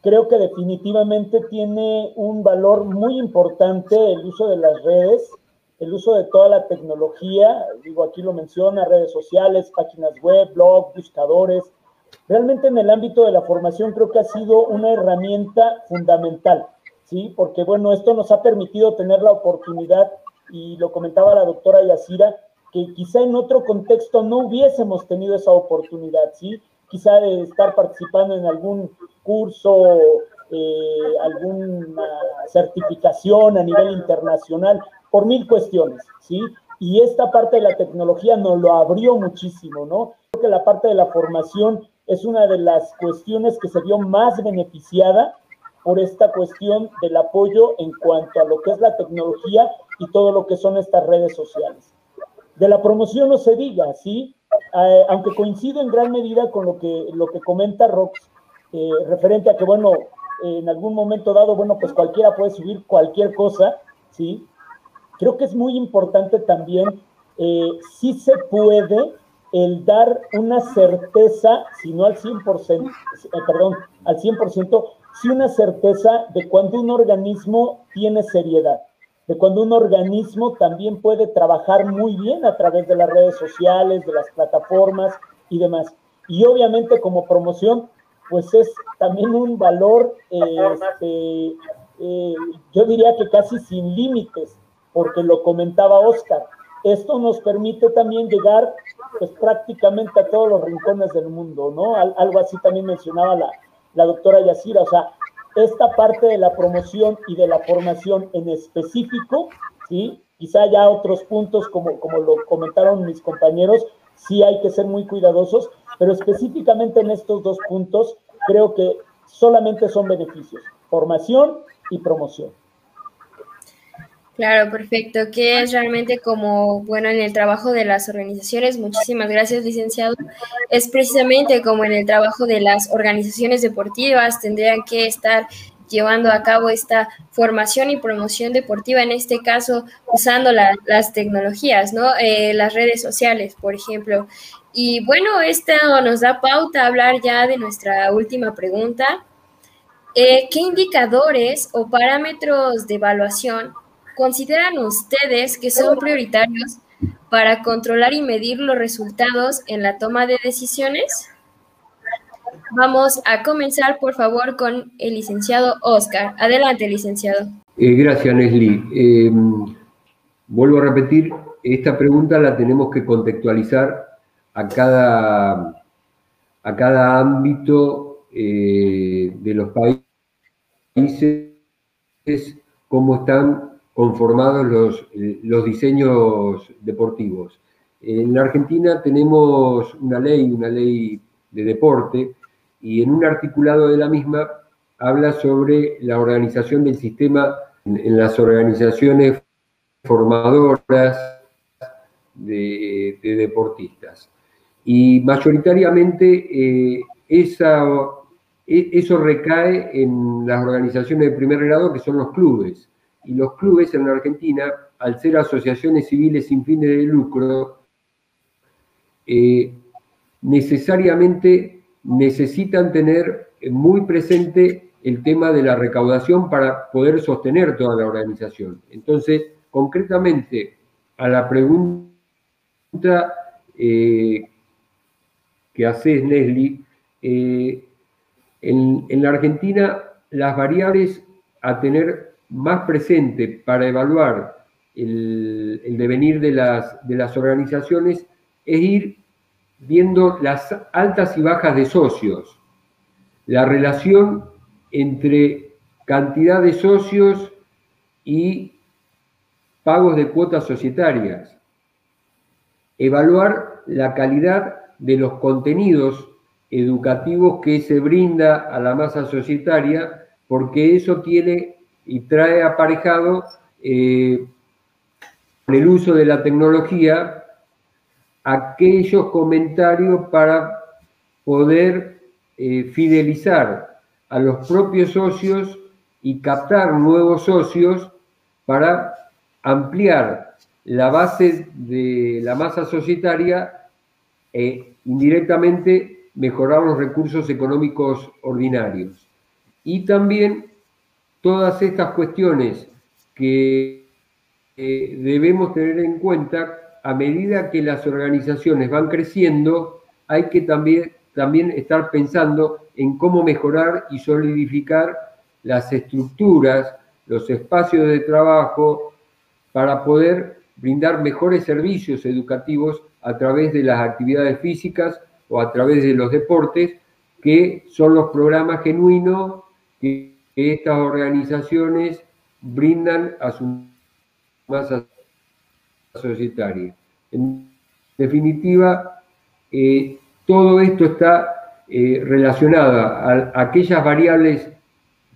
creo que definitivamente tiene un valor muy importante el uso de las redes, el uso de toda la tecnología, digo aquí lo menciona, redes sociales, páginas web, blog, buscadores. Realmente en el ámbito de la formación creo que ha sido una herramienta fundamental, ¿sí? Porque bueno, esto nos ha permitido tener la oportunidad, y lo comentaba la doctora Yacira, que quizá en otro contexto no hubiésemos tenido esa oportunidad, ¿sí? Quizá de estar participando en algún curso, eh, alguna certificación a nivel internacional, por mil cuestiones, ¿sí? Y esta parte de la tecnología nos lo abrió muchísimo, ¿no? Creo que la parte de la formación es una de las cuestiones que se vio más beneficiada por esta cuestión del apoyo en cuanto a lo que es la tecnología y todo lo que son estas redes sociales. De la promoción no se diga, ¿sí? Eh, aunque coincido en gran medida con lo que, lo que comenta Rox, eh, referente a que, bueno, en algún momento dado, bueno, pues cualquiera puede subir cualquier cosa, ¿sí? Creo que es muy importante también, eh, si se puede, el dar una certeza, si no al 100%, perdón, al 100%, sí una certeza de cuando un organismo tiene seriedad de cuando un organismo también puede trabajar muy bien a través de las redes sociales, de las plataformas y demás. Y obviamente como promoción, pues es también un valor, este, eh, yo diría que casi sin límites, porque lo comentaba Oscar. Esto nos permite también llegar pues prácticamente a todos los rincones del mundo, ¿no? algo así también mencionaba la, la doctora Yacira, o sea, esta parte de la promoción y de la formación en específico, ¿sí? Quizá ya otros puntos, como, como lo comentaron mis compañeros, sí hay que ser muy cuidadosos, pero específicamente en estos dos puntos creo que solamente son beneficios, formación y promoción. Claro, perfecto. Que es realmente como, bueno, en el trabajo de las organizaciones, muchísimas gracias, licenciado, es precisamente como en el trabajo de las organizaciones deportivas, tendrían que estar llevando a cabo esta formación y promoción deportiva, en este caso usando las tecnologías, ¿no? Eh, las redes sociales, por ejemplo. Y bueno, esto nos da pauta a hablar ya de nuestra última pregunta. Eh, ¿Qué indicadores o parámetros de evaluación ¿Consideran ustedes que son prioritarios para controlar y medir los resultados en la toma de decisiones? Vamos a comenzar, por favor, con el licenciado Oscar. Adelante, licenciado. Eh, gracias, Nesli. Em, vuelvo a repetir, esta pregunta la tenemos que contextualizar a cada, a cada ámbito eh, de los países, cómo están conformados los, los diseños deportivos. En la Argentina tenemos una ley, una ley de deporte, y en un articulado de la misma habla sobre la organización del sistema en, las organizaciones formadoras de, deportistas. Y mayoritariamente eh, esa, e, eso recae en las organizaciones de primer grado, que son los clubes y los clubes en la Argentina, al ser asociaciones civiles sin fines de lucro, eh, necesariamente necesitan tener muy presente el tema de la recaudación para poder sostener toda la organización. Entonces, concretamente, a la pregunta eh, que haces, Nesli, eh, en, en la Argentina las variables a tener más presente para evaluar el, devenir de las, de las organizaciones es ir viendo las altas y bajas de socios, la relación entre cantidad de socios y pagos de cuotas societarias, evaluar la calidad de los contenidos educativos que se brinda a la masa societaria, porque eso tiene y trae aparejado eh, el uso de la tecnología aquellos comentarios para poder eh, fidelizar a los propios socios y captar nuevos socios para ampliar la base de la masa societaria e indirectamente mejorar los recursos económicos ordinarios. Y también todas estas cuestiones que debemos tener en cuenta a medida que las organizaciones van creciendo, hay que también, también estar pensando en cómo mejorar y solidificar las estructuras, los espacios de trabajo, para poder brindar mejores servicios educativos a través de las actividades físicas o a través de los deportes, que son los programas genuinos que, estas organizaciones brindan a su masa societaria. En definitiva, eh, todo esto está eh, relacionado a, aquellas variables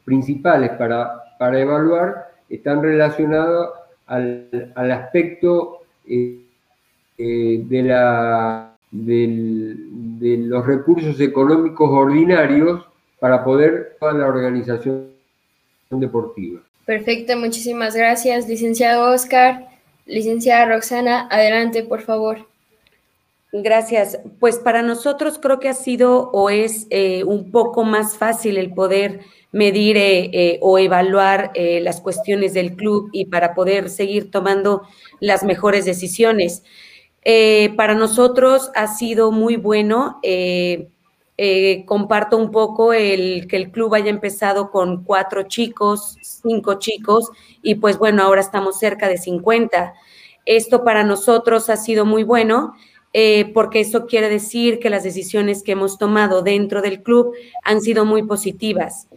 principales para, para evaluar, están relacionadas al, aspecto eh, de, la, de los recursos económicos ordinarios para poder toda la organización deportiva. Perfecto, muchísimas gracias, licenciado Oscar. Licenciada Roxana, adelante, por favor. Gracias. Pues para nosotros creo que ha sido o es eh, un poco más fácil el poder medir eh, eh, o evaluar las cuestiones del club y para poder seguir tomando las mejores decisiones. para nosotros ha sido muy bueno. Comparto un poco el que el club haya empezado con cuatro chicos, cinco chicos, y pues bueno, ahora estamos cerca de 50. Esto para nosotros ha sido muy bueno. Eh, porque eso quiere decir que las decisiones que hemos tomado dentro del club han sido muy positivas.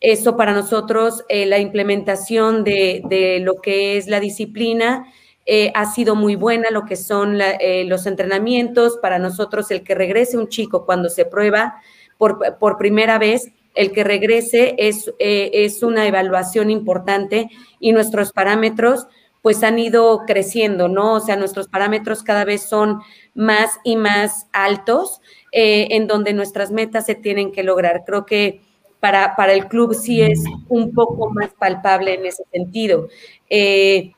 Eso para nosotros, eh, la implementación de, lo que es la disciplina eh, ha sido muy buena, lo que son los entrenamientos. Para nosotros, el que regrese un chico cuando se prueba por, por primera vez, el que regrese es, es una evaluación importante y nuestros parámetros pues han ido creciendo, ¿no? O sea, nuestros parámetros cada vez son más y más altos, eh, en donde nuestras metas se tienen que lograr. Creo que para, para el club sí es un poco más palpable en ese sentido. Eh,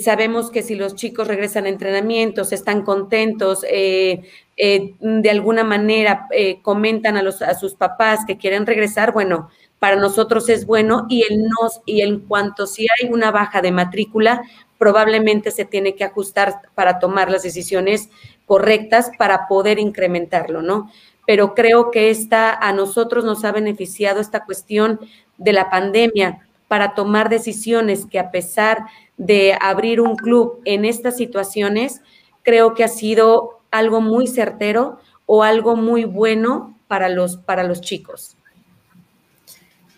sabemos que si los chicos regresan a entrenamientos, están contentos, eh, de alguna manera comentan a, los, sus papás que quieren regresar, bueno, para nosotros es bueno y el nos y en cuanto si hay una baja de matrícula, probablemente se tiene que ajustar para tomar las decisiones correctas para poder incrementarlo, ¿no? Pero creo que esta a nosotros nos ha beneficiado esta cuestión de la pandemia para tomar decisiones que a pesar de abrir un club en estas situaciones, creo que ha sido algo muy certero o algo muy bueno para los, para los chicos.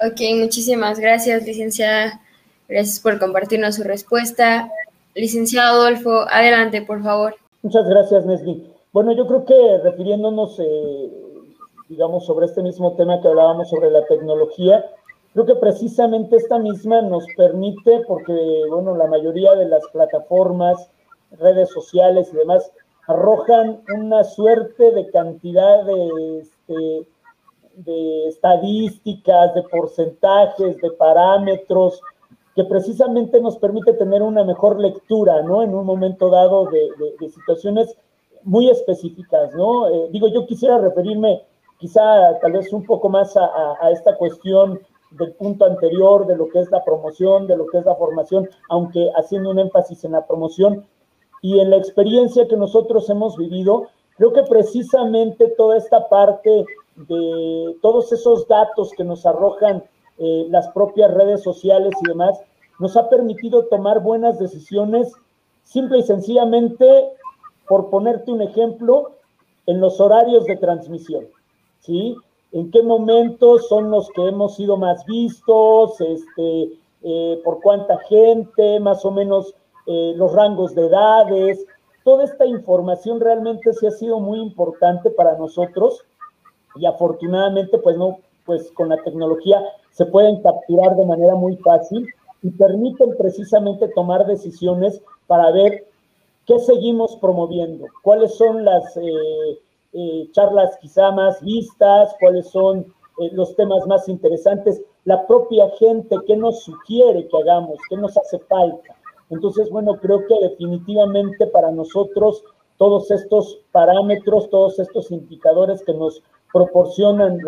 Ok, muchísimas gracias, licenciada. Gracias por compartirnos su respuesta. Licenciado Adolfo, adelante, por favor. Muchas gracias, Nesli. Bueno, yo creo que refiriéndonos, eh, digamos, sobre este mismo tema que hablábamos sobre la tecnología, creo que precisamente esta misma nos permite, porque, bueno, la mayoría de las plataformas, redes sociales y demás, arrojan una suerte de cantidad de, este, de estadísticas, de porcentajes, de parámetros, que precisamente nos permite tener una mejor lectura, ¿no? En un momento dado de, situaciones muy específicas, ¿no? Eh, digo, yo quisiera referirme quizá tal vez un poco más a, esta cuestión del punto anterior, de lo que es la promoción, de lo que es la formación, aunque haciendo un énfasis en la promoción y en la experiencia que nosotros hemos vivido, creo que precisamente toda esta parte de todos esos datos que nos arrojan eh, las propias redes sociales y demás, nos ha permitido tomar buenas decisiones, simple y sencillamente, por ponerte un ejemplo, en los horarios de transmisión, ¿sí? En qué momentos son los que hemos sido más vistos, este, eh, por cuánta gente, más o menos eh, los rangos de edades. Toda esta información realmente sí ha sido muy importante para nosotros y afortunadamente pues no, pues con la tecnología se pueden capturar de manera muy fácil y permiten precisamente tomar decisiones para ver qué seguimos promoviendo, cuáles son las eh, eh, charlas quizá más vistas, cuáles son eh, los temas más interesantes, la propia gente, qué nos sugiere que hagamos, qué nos hace falta. Entonces, bueno, creo que definitivamente para nosotros todos estos parámetros, todos estos indicadores que nos proporcionan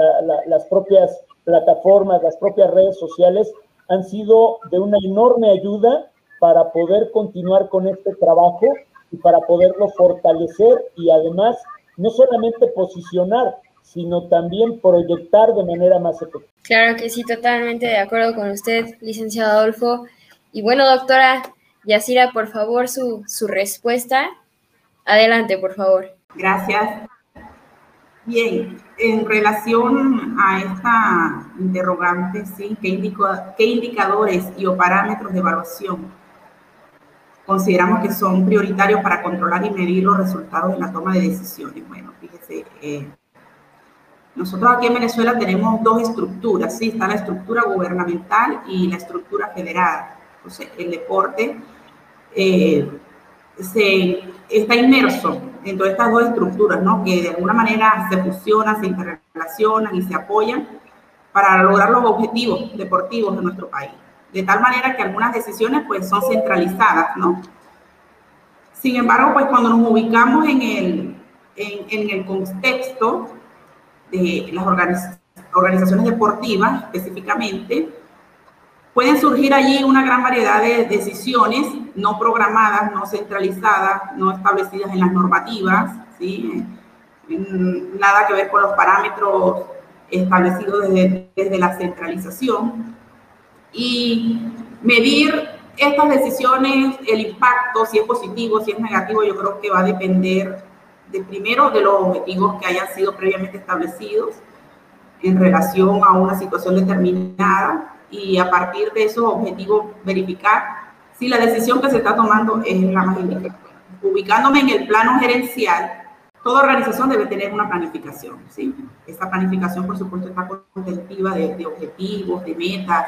las propias plataformas, las propias redes sociales, han sido de una enorme ayuda para poder continuar con este trabajo y para poderlo fortalecer y además no solamente posicionar, sino también proyectar de manera más efectiva. Claro que sí, totalmente de acuerdo con usted, licenciado Adolfo. Y bueno, doctora Yacira, por favor, su, su respuesta. Adelante, por favor. Gracias. Bien, en relación a esta interrogante, ¿sí? ¿Qué, ¿qué indicadores y o parámetros de evaluación consideramos que son prioritarios para controlar y medir los resultados en la toma de decisiones? Bueno, fíjese, eh, nosotros aquí en Venezuela tenemos dos estructuras, ¿sí? Está la estructura gubernamental y la estructura federal. Entonces, el deporte eh, se, está inmerso en todas estas dos estructuras, ¿no? que de alguna manera se fusionan, se interrelacionan y se apoyan para lograr los objetivos deportivos de nuestro país. De tal manera que algunas decisiones pues son centralizadas, ¿no? Sin embargo, pues cuando nos ubicamos en el, en, el contexto de las organizaciones deportivas específicamente, Pueden surgir allí una gran variedad de decisiones no programadas, no centralizadas, no establecidas en las normativas, ¿sí? nada que ver con los parámetros establecidos desde, desde la centralización. Y medir estas decisiones, el impacto, si es positivo, si es negativo, yo creo que va a depender de primero de los objetivos que hayan sido previamente establecidos en relación a una situación determinada y a partir de esos objetivos verificar si la decisión que se está tomando es la más indicada. Ubicándome en el plano gerencial, toda organización debe tener una planificación, ¿sí? Esta planificación, por supuesto, está contentiva de, de objetivos, de metas,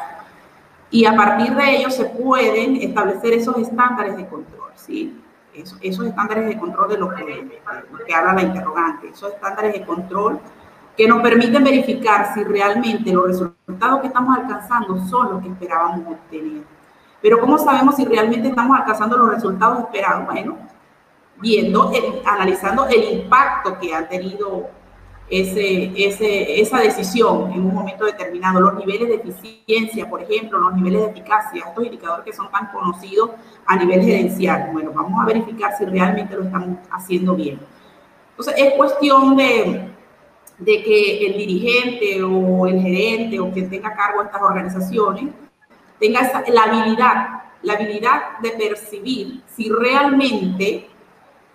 y a partir de ellos se pueden establecer esos estándares de control, ¿sí? Esos, esos estándares de control de lo que, de lo que habla la interrogante, esos estándares de control que nos permiten verificar si realmente los resultados que estamos alcanzando son los que esperábamos obtener. Pero ¿cómo sabemos si realmente estamos alcanzando los resultados esperados? Bueno, viendo, analizando el impacto que ha tenido ese, ese, esa decisión en un momento determinado, los niveles de eficiencia, por ejemplo, los niveles de eficacia, estos indicadores que son tan conocidos a nivel gerencial. Bueno, vamos a verificar si realmente lo estamos haciendo bien. Entonces, es cuestión de, de que el dirigente o el gerente o quien tenga cargo de estas organizaciones tenga la habilidad, la habilidad de percibir si realmente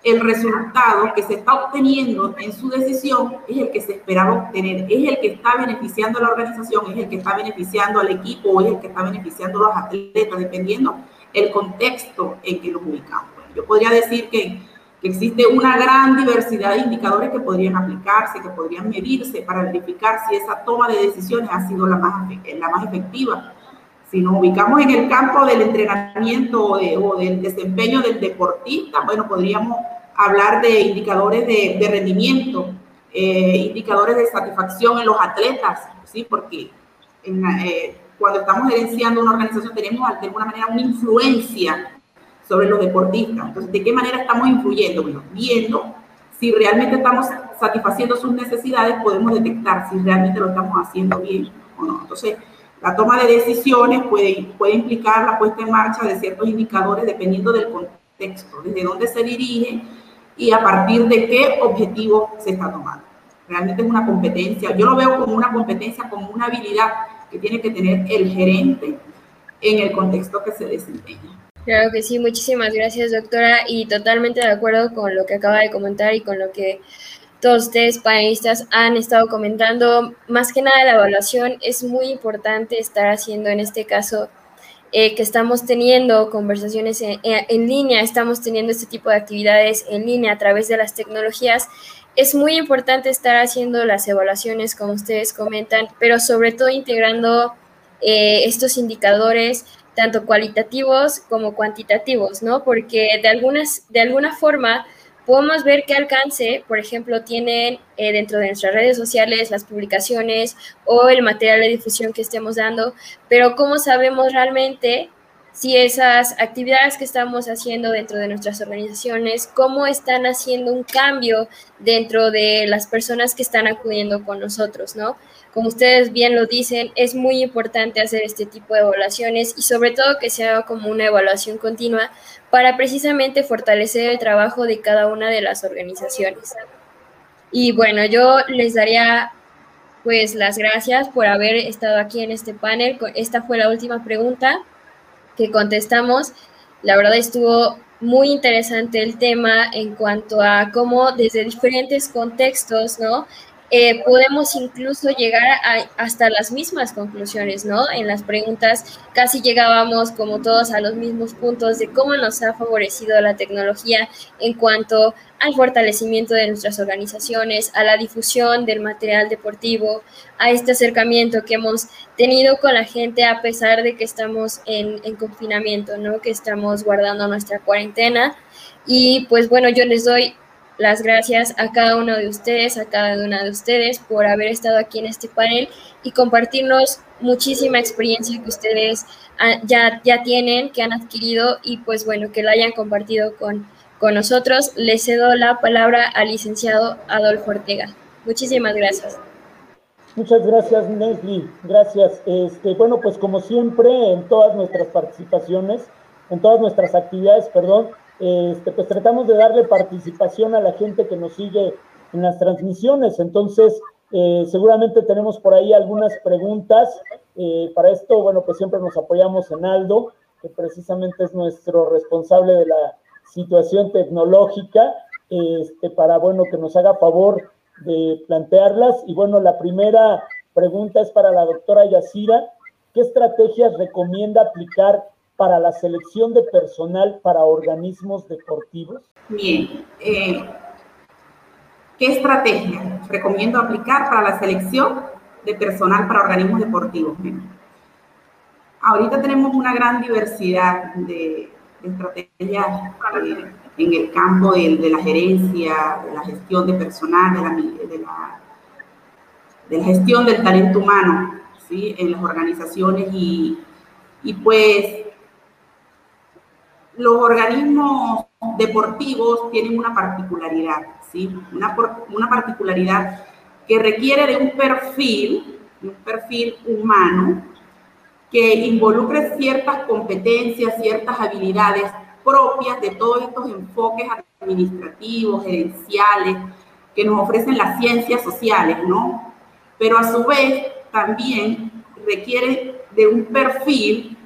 el resultado que se está obteniendo en su decisión es el que se esperaba obtener, es el que está beneficiando a la organización, es el que está beneficiando al equipo es el que está beneficiando a los atletas, dependiendo el contexto en que los ubicamos. Yo podría decir que que existe una gran diversidad de indicadores que podrían aplicarse, que podrían medirse para verificar si esa toma de decisiones ha sido la más, la más efectiva. Si nos ubicamos en el campo del entrenamiento o, del desempeño del deportista, bueno, podríamos hablar de indicadores de, rendimiento, eh, indicadores de satisfacción en los atletas, ¿sí? Porque eh, cuando estamos gerenciando una organización tenemos de alguna manera una influencia sobre los deportistas. Entonces, ¿de qué manera estamos influyendo? Bueno, viendo si realmente estamos satisfaciendo sus necesidades, podemos detectar si realmente lo estamos haciendo bien o no. Entonces, la toma de decisiones puede, puede implicar la puesta en marcha de ciertos indicadores dependiendo del contexto, desde dónde se dirige y a partir de qué objetivo se está tomando. Realmente es una competencia, yo lo veo como una competencia, como una habilidad que tiene que tener el gerente en el contexto que se desempeña. Claro que sí, muchísimas gracias doctora y totalmente de acuerdo con lo que acaba de comentar y con lo que todos ustedes panelistas han estado comentando. Más que nada la evaluación es muy importante estar haciendo en este caso eh, que estamos teniendo conversaciones en, en, línea, estamos teniendo este tipo de actividades en línea a través de las tecnologías es muy importante estar haciendo las evaluaciones, como ustedes comentan, pero sobre todo integrando eh, estos indicadores tanto cualitativos como cuantitativos, ¿no? Porque de, algunas, de alguna forma podemos ver qué alcance, por ejemplo, tienen eh, dentro de nuestras redes sociales las publicaciones o el material de difusión que estemos dando, pero cómo sabemos realmente si esas actividades que estamos haciendo dentro de nuestras organizaciones, cómo están haciendo un cambio dentro de las personas que están acudiendo con nosotros, ¿no? Como ustedes bien lo dicen, es muy importante hacer este tipo de evaluaciones y sobre todo que sea como una evaluación continua para precisamente fortalecer el trabajo de cada una de las organizaciones. Y bueno, yo les daría pues las gracias por haber estado aquí en este panel. Esta fue la última pregunta que contestamos. La verdad estuvo muy interesante el tema en cuanto a cómo desde diferentes contextos, ¿no? Eh, podemos incluso llegar hasta las mismas conclusiones, ¿no? En las preguntas casi llegábamos como todos a los mismos puntos de cómo nos ha favorecido la tecnología en cuanto al fortalecimiento de nuestras organizaciones, a la difusión del material deportivo, a este acercamiento que hemos tenido con la gente a pesar de que estamos en, en confinamiento, ¿no? Que estamos guardando nuestra cuarentena. Y pues bueno, yo les doy las gracias a cada uno de ustedes, a cada una de ustedes por haber estado aquí en este panel y compartirnos muchísima experiencia que ustedes ah, ya, ya tienen, que han adquirido y pues bueno, que la hayan compartido con, con nosotros. Les cedo la palabra al licenciado Adolfo Ortega. Muchísimas gracias. Muchas gracias, Nesli. Gracias. Este, bueno, pues como siempre, en todas nuestras participaciones, en todas nuestras actividades, perdón, este, pues tratamos de darle participación a la gente que nos sigue en las transmisiones. Entonces, eh, seguramente tenemos por ahí algunas preguntas. Eh, para esto, bueno, pues siempre nos apoyamos en Aldo, que precisamente es nuestro responsable de la situación tecnológica, este, para, bueno, que nos haga favor de plantearlas. Y bueno, la primera pregunta es para la doctora Yacira. ¿Qué estrategias recomienda aplicar para la selección de personal para organismos deportivos? Bien, eh, ¿qué estrategia recomiendo aplicar para la selección de personal para organismos deportivos? ahorita tenemos una gran diversidad de, estrategias eh, en el campo de, la gerencia, de la gestión de personal, de la, de la, gestión del talento humano ¿sí? en las organizaciones y, y pues los organismos deportivos tienen una particularidad, ¿sí? Una, una particularidad que requiere de un perfil, un perfil humano, que involucre ciertas competencias, ciertas habilidades propias de todos estos enfoques administrativos, gerenciales, que nos ofrecen las ciencias sociales, ¿no? Pero a su vez también requiere de un perfil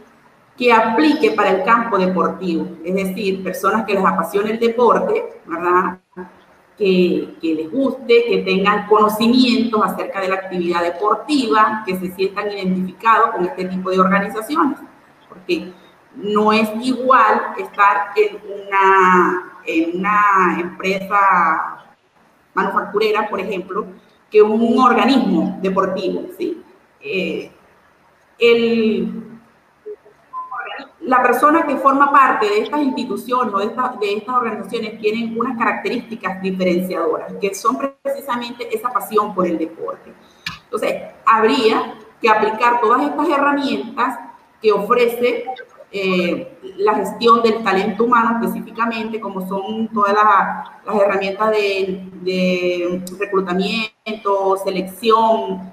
que aplique para el campo deportivo, es decir, personas que les apasione el deporte, ¿verdad? Que, que, les guste, que tengan conocimientos acerca de la actividad deportiva, que se sientan identificados con este tipo de organizaciones, porque no es igual estar en una, en una empresa manufacturera, por ejemplo, que un organismo deportivo, ¿sí? Eh, el, la persona que forma parte de estas instituciones o de, estas organizaciones tienen unas características diferenciadoras, que son precisamente esa pasión por el deporte. Entonces, habría que aplicar todas estas herramientas que ofrece eh, la gestión del talento humano específicamente, como son todas las, herramientas de, reclutamiento, selección,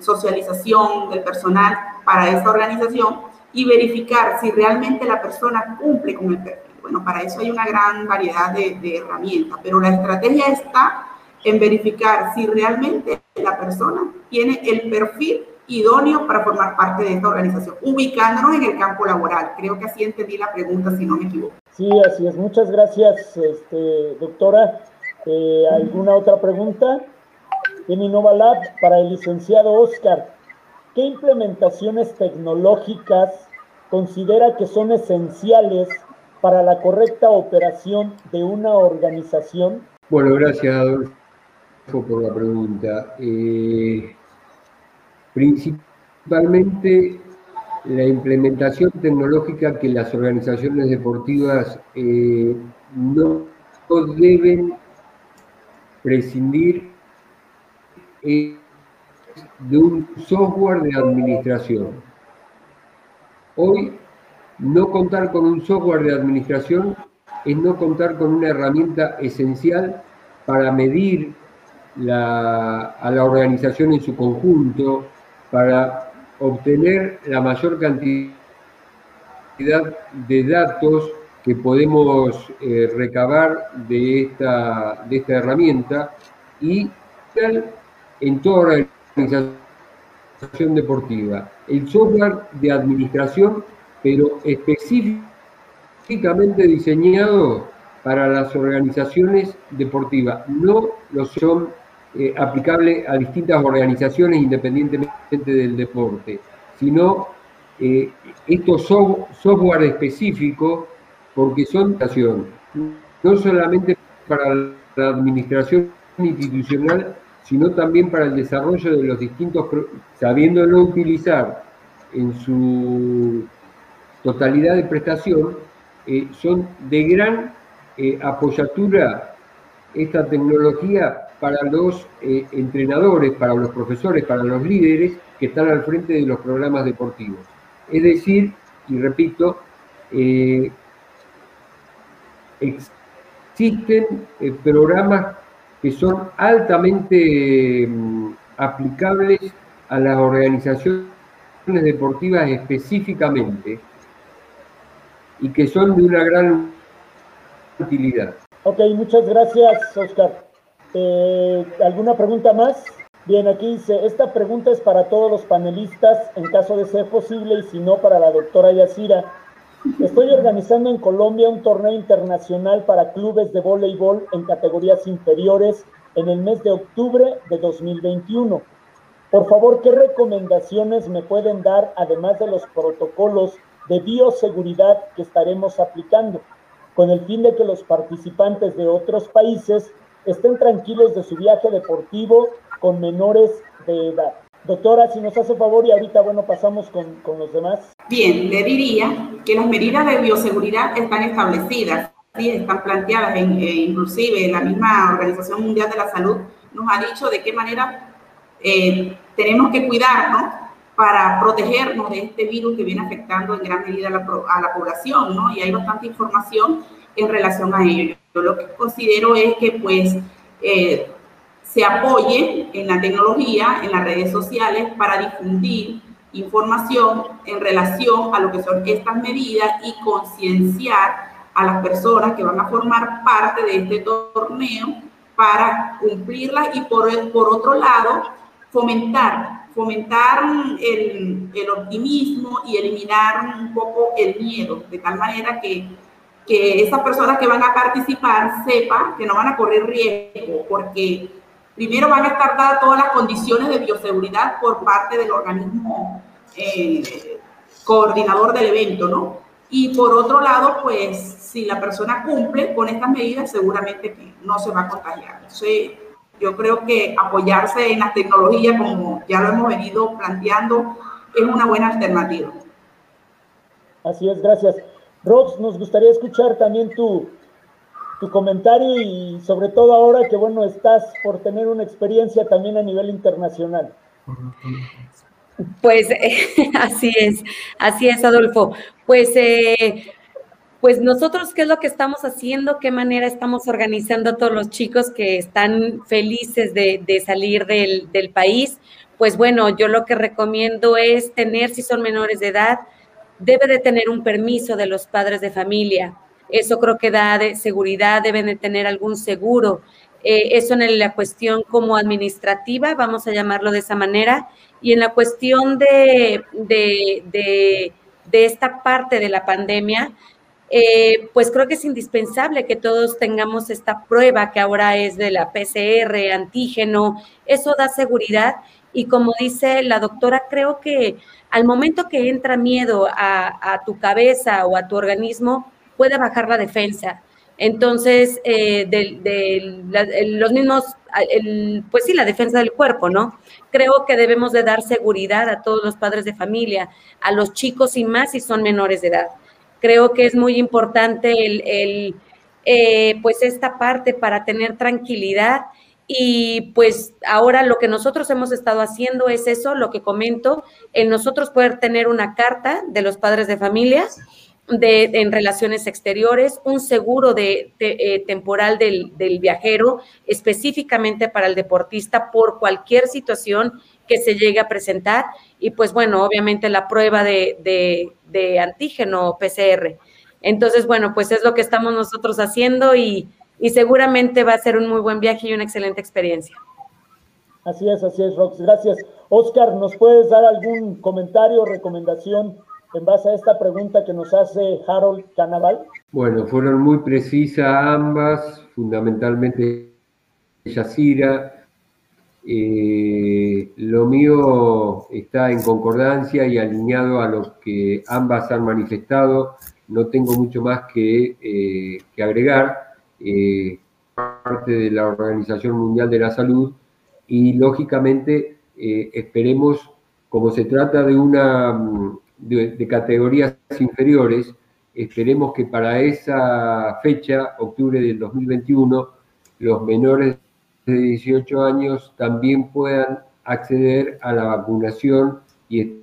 socialización del personal para esa organización y verificar si realmente la persona cumple con el perfil. Bueno, para eso hay una gran variedad de, herramientas, pero la estrategia está en verificar si realmente la persona tiene el perfil idóneo para formar parte de esta organización, ubicándonos en el campo laboral. Creo que así entendí la pregunta, si no me equivoco. Sí, así es. Muchas gracias, este, doctora. Eh, ¿Alguna otra pregunta? En Innova Lab, para el licenciado Oscar, ¿Qué implementaciones tecnológicas considera que son esenciales para la correcta operación de una organización? Bueno, gracias Adolfo por la pregunta. Eh, principalmente la implementación tecnológica que las organizaciones deportivas eh, no, deben prescindir de un software de administración. Hoy, no contar con un software de administración es no contar con una herramienta esencial para medir a la organización en su conjunto, para obtener la mayor cantidad de datos que podemos eh, recabar de esta, de esta herramienta y en toda organización deportiva. El software de administración, pero específicamente diseñado para las organizaciones deportivas, no lo son eh, aplicable a distintas organizaciones independientemente del deporte, sino eh, estos software específicos porque son no solamente para la administración institucional, sino también para el desarrollo de los distintos, sabiéndolo utilizar en su totalidad de prestación, eh, son de gran apoyatura esta tecnología para los eh, entrenadores, para los profesores, para los líderes que están al frente de los programas deportivos. Es decir, y repito, eh, existen eh, programas que son altamente mm, aplicables a las organizaciones deportivas específicamente y que son de una gran utilidad. Ok, muchas gracias, Oscar. Eh, ¿Alguna pregunta más? Bien, aquí dice, esta pregunta es para todos los panelistas, en caso de ser posible, y si no, para la doctora Yacira. Estoy organizando en Colombia un torneo internacional para clubes de voleibol en categorías inferiores en el mes de octubre de 2021. Por favor, ¿qué recomendaciones me pueden dar, además de los protocolos de bioseguridad que estaremos aplicando, con el fin de que los participantes de otros países estén tranquilos de su viaje deportivo con menores de edad. Doctora, si nos hace favor y ahorita, bueno, pasamos con, con los demás. Bien, le diría que las medidas de bioseguridad están establecidas, ¿sí? están planteadas, en, eh, inclusive la misma Organización Mundial de la Salud nos ha dicho de qué manera eh, tenemos que cuidarnos para protegernos de este virus que viene afectando en gran medida a la, a la población, ¿no? Y hay bastante información en relación a ello. Yo lo que considero es que pues eh, se apoye en la tecnología, en las redes sociales para difundir información en relación a lo que son estas medidas y concienciar a las personas que van a formar parte de este torneo para cumplirlas y por, por otro lado fomentar, fomentar el, el optimismo y eliminar un poco el miedo, de tal manera que que esas personas que van a participar sepan que no van a correr riesgo, porque primero van a estar dadas todas las condiciones de bioseguridad por parte del organismo eh, coordinador del evento, ¿no? Y por otro lado, pues si la persona cumple con estas medidas, seguramente no se va a contagiar. Entonces, yo creo que apoyarse en la tecnología, como ya lo hemos venido planteando, es una buena alternativa. Así es, gracias. Rox, nos gustaría escuchar también tu, tu comentario y sobre todo ahora que, bueno, estás por tener una experiencia también a nivel internacional. Pues así es, así es, Adolfo. Pues, eh, pues nosotros, ¿qué es lo que estamos haciendo? ¿Qué manera estamos organizando a todos los chicos que están felices de, salir del país? Pues bueno, yo lo que recomiendo es tener, si son menores de edad, debe de tener un permiso de los padres de familia. Eso creo que da de seguridad, deben de tener algún seguro. Eh, eso en la cuestión como administrativa, vamos a llamarlo de esa manera, y en la cuestión de, de, esta parte de la pandemia, eh, pues creo que es indispensable que todos tengamos esta prueba que ahora es de la PCR, antígeno, eso da seguridad. Y como dice la doctora, creo que al momento que entra miedo a, tu cabeza o a tu organismo, puede bajar la defensa. Entonces, eh, de, los mismos, pues sí, la defensa del cuerpo, ¿no? Creo que debemos de dar seguridad a todos los padres de familia, a los chicos y más si son menores de edad. Creo que es muy importante el, eh, pues esta parte para tener tranquilidad y pues ahora lo que nosotros hemos estado haciendo es eso, lo que comento, en nosotros poder tener una carta de los padres de familia de, en relaciones exteriores, un seguro de, eh, temporal del, viajero específicamente para el deportista por cualquier situación que se llegue a presentar y pues bueno, obviamente la prueba de, de antígeno PCR. Entonces, bueno, pues es lo que estamos nosotros haciendo y, y seguramente va a ser un muy buen viaje y una excelente experiencia. Así es, así es, Rox. Gracias. Oscar, ¿nos puedes dar algún comentario o recomendación en base a esta pregunta que nos hace Harold Canaval? Bueno, fueron muy precisas ambas, fundamentalmente Yacira. Eh, lo mío está en concordancia y alineado a lo que ambas han manifestado. No tengo mucho más que, eh, agregar eh, parte de la Organización Mundial de la Salud y lógicamente eh, esperemos, como se trata de una de, categorías inferiores, esperemos que para esa fecha, octubre del 2021, los menores de 18 años también puedan acceder a la vacunación y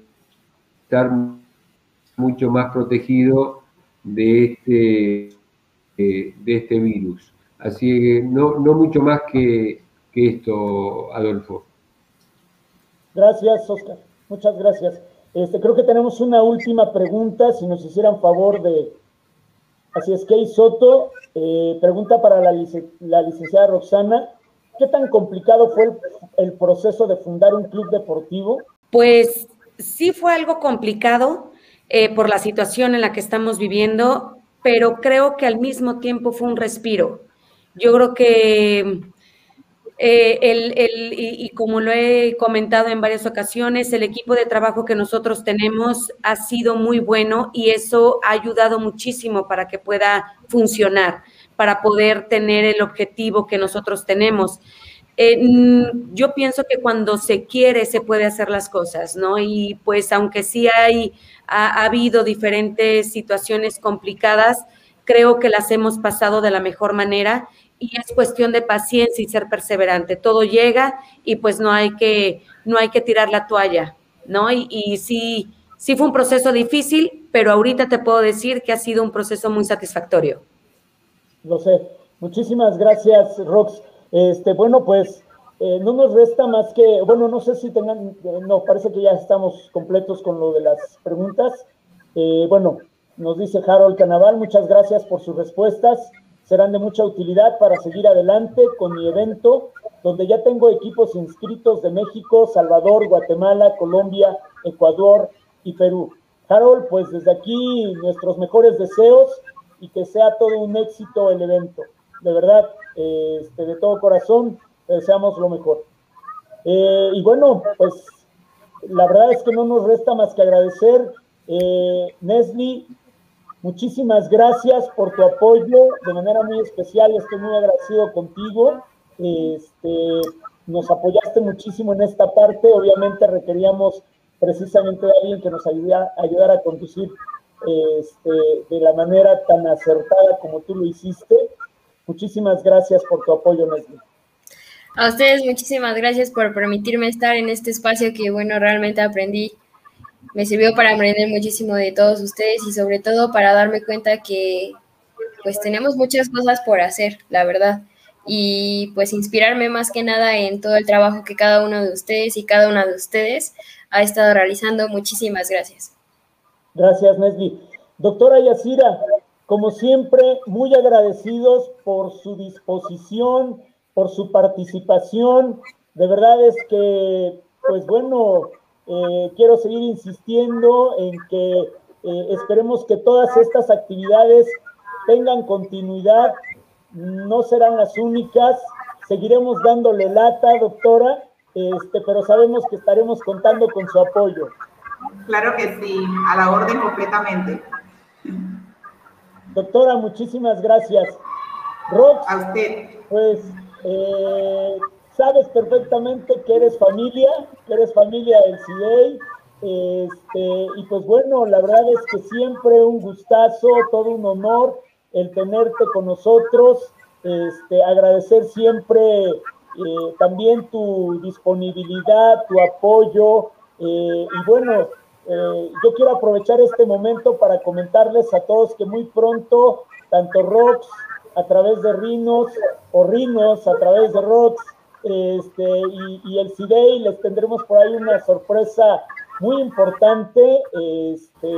estar mucho más protegidos de este de este virus. Así que no, no mucho más que, esto, Adolfo. Gracias, Oscar. Muchas gracias. Este, creo que tenemos una última pregunta, si nos hicieran favor de... Así es, Key Soto, eh, pregunta para la, licenciada Roxana, ¿qué tan complicado fue el, proceso de fundar un club deportivo? Pues sí fue algo complicado eh, por la situación en la que estamos viviendo pero creo que al mismo tiempo fue un respiro. Yo creo que eh, el, y, como lo he comentado en varias ocasiones, el equipo de trabajo que nosotros tenemos ha sido muy bueno y eso ha ayudado muchísimo para que pueda funcionar, para poder tener el objetivo que nosotros tenemos. Eh, yo pienso que cuando se quiere se puede hacer las cosas, ¿no? Y pues aunque sí hay, ha, habido diferentes situaciones complicadas, creo que las hemos pasado de la mejor manera y es cuestión de paciencia y ser perseverante. Todo llega y pues no hay que, no hay que tirar la toalla, ¿no? Y, sí, sí fue un proceso difícil, pero ahorita te puedo decir que ha sido un proceso muy satisfactorio. Lo sé. Muchísimas gracias, Rox. Este, bueno, pues eh, no nos resta más que, bueno, no sé si tengan, eh, no, parece que ya estamos completos con lo de las preguntas. Eh, bueno, nos dice Harold Canaval, muchas gracias por sus respuestas. Serán de mucha utilidad para seguir adelante con mi evento, donde ya tengo equipos inscritos de México, Salvador, Guatemala, Colombia, Ecuador y Perú. Harold, pues desde aquí nuestros mejores deseos y que sea todo un éxito el evento. De verdad, este, de todo corazón, deseamos lo mejor. Eh, y bueno, pues la verdad es que no nos resta más que agradecer. Eh, Nesli, muchísimas gracias por tu apoyo de manera muy especial. Estoy muy agradecido contigo. Este, nos apoyaste muchísimo en esta parte. Obviamente requeríamos precisamente de alguien que nos ayudara, a conducir este, de la manera tan acertada como tú lo hiciste. Muchísimas gracias por tu apoyo, Nesli. A ustedes muchísimas gracias por permitirme estar en este espacio que, bueno, realmente aprendí. Me sirvió para aprender muchísimo de todos ustedes y sobre todo para darme cuenta que pues tenemos muchas cosas por hacer, la verdad. Y pues inspirarme más que nada en todo el trabajo que cada uno de ustedes y cada una de ustedes ha estado realizando. Muchísimas gracias. Gracias, Nesli. Doctora Yacira, como siempre, muy agradecidos por su disposición, por su participación. De verdad es que, pues bueno, eh, quiero seguir insistiendo en que eh, esperemos que todas estas actividades tengan continuidad, no serán las únicas, seguiremos dándole lata, doctora, este, pero sabemos que estaremos contando con su apoyo. Claro que sí, a la orden completamente. Doctora, muchísimas gracias. Rox, A usted. pues eh, sabes perfectamente que eres familia, que eres familia del CIDEI, este, y pues bueno, la verdad es que siempre un gustazo, todo un honor el tenerte con nosotros, este, agradecer siempre eh, también tu disponibilidad, tu apoyo, eh, y bueno, eh, yo quiero aprovechar este momento para comentarles a todos que muy pronto, tanto Rox a través de Rinos o Rinos a través de Rox este, y, el CIDEI les tendremos por ahí una sorpresa muy importante. Este,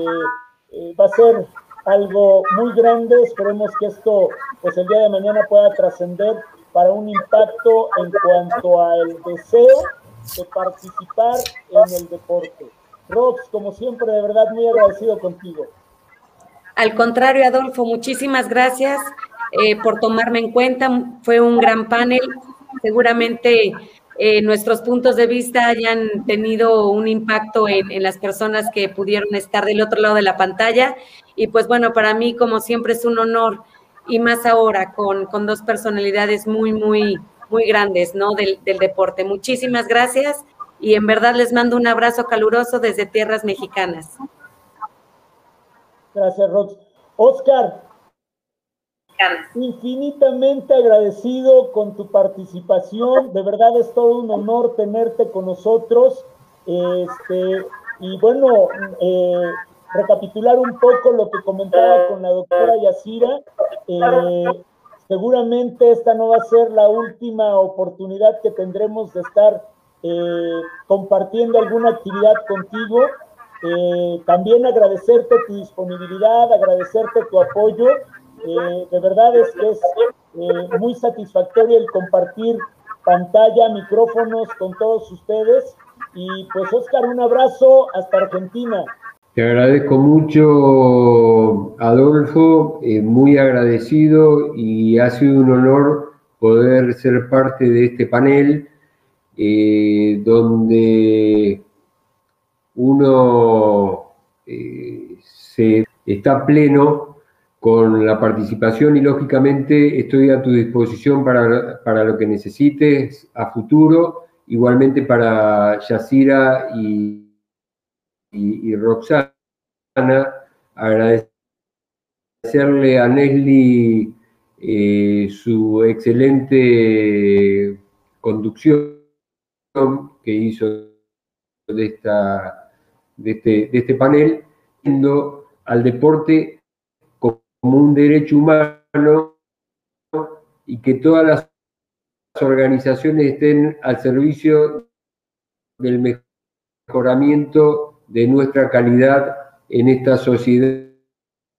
eh, va a ser algo muy grande. Esperemos que esto, pues el día de mañana pueda trascender para un impacto en cuanto al deseo de participar en el deporte. Rox, como siempre, de verdad muy agradecido contigo. Al contrario, Adolfo, muchísimas gracias eh, por tomarme en cuenta. Fue un gran panel. Seguramente eh, nuestros puntos de vista hayan tenido un impacto en, las personas que pudieron estar del otro lado de la pantalla. Y pues bueno, para mí, como siempre, es un honor y más ahora con, con dos personalidades muy, muy, muy grandes, ¿no? Del, del deporte. Muchísimas gracias y en verdad les mando un abrazo caluroso desde tierras mexicanas. Gracias, Rox. Oscar, infinitamente agradecido con tu participación. De verdad es todo un honor tenerte con nosotros. Este, y bueno, eh, recapitular un poco lo que comentaba con la doctora Yacira. Eh, seguramente esta no va a ser la última oportunidad que tendremos de estar eh, compartiendo alguna actividad contigo. También agradecerte tu disponibilidad, agradecerte tu apoyo. Eh, de verdad es que es eh, muy satisfactorio el compartir pantalla, micrófonos con todos ustedes. Y pues Oscar, un abrazo hasta Argentina. Te agradezco mucho, Adolfo, eh, muy agradecido y ha sido un honor poder ser parte de este panel donde uno se está pleno con la participación y lógicamente estoy a tu disposición para, para lo que necesites a futuro, igualmente para Yacira y, y, Roxana, agradecerle a Nesli eh, su excelente conducción que hizo de, esta, de, este, de este panel, al deporte como un derecho humano y que todas las organizaciones estén al servicio del mejoramiento de nuestra calidad en esta sociedad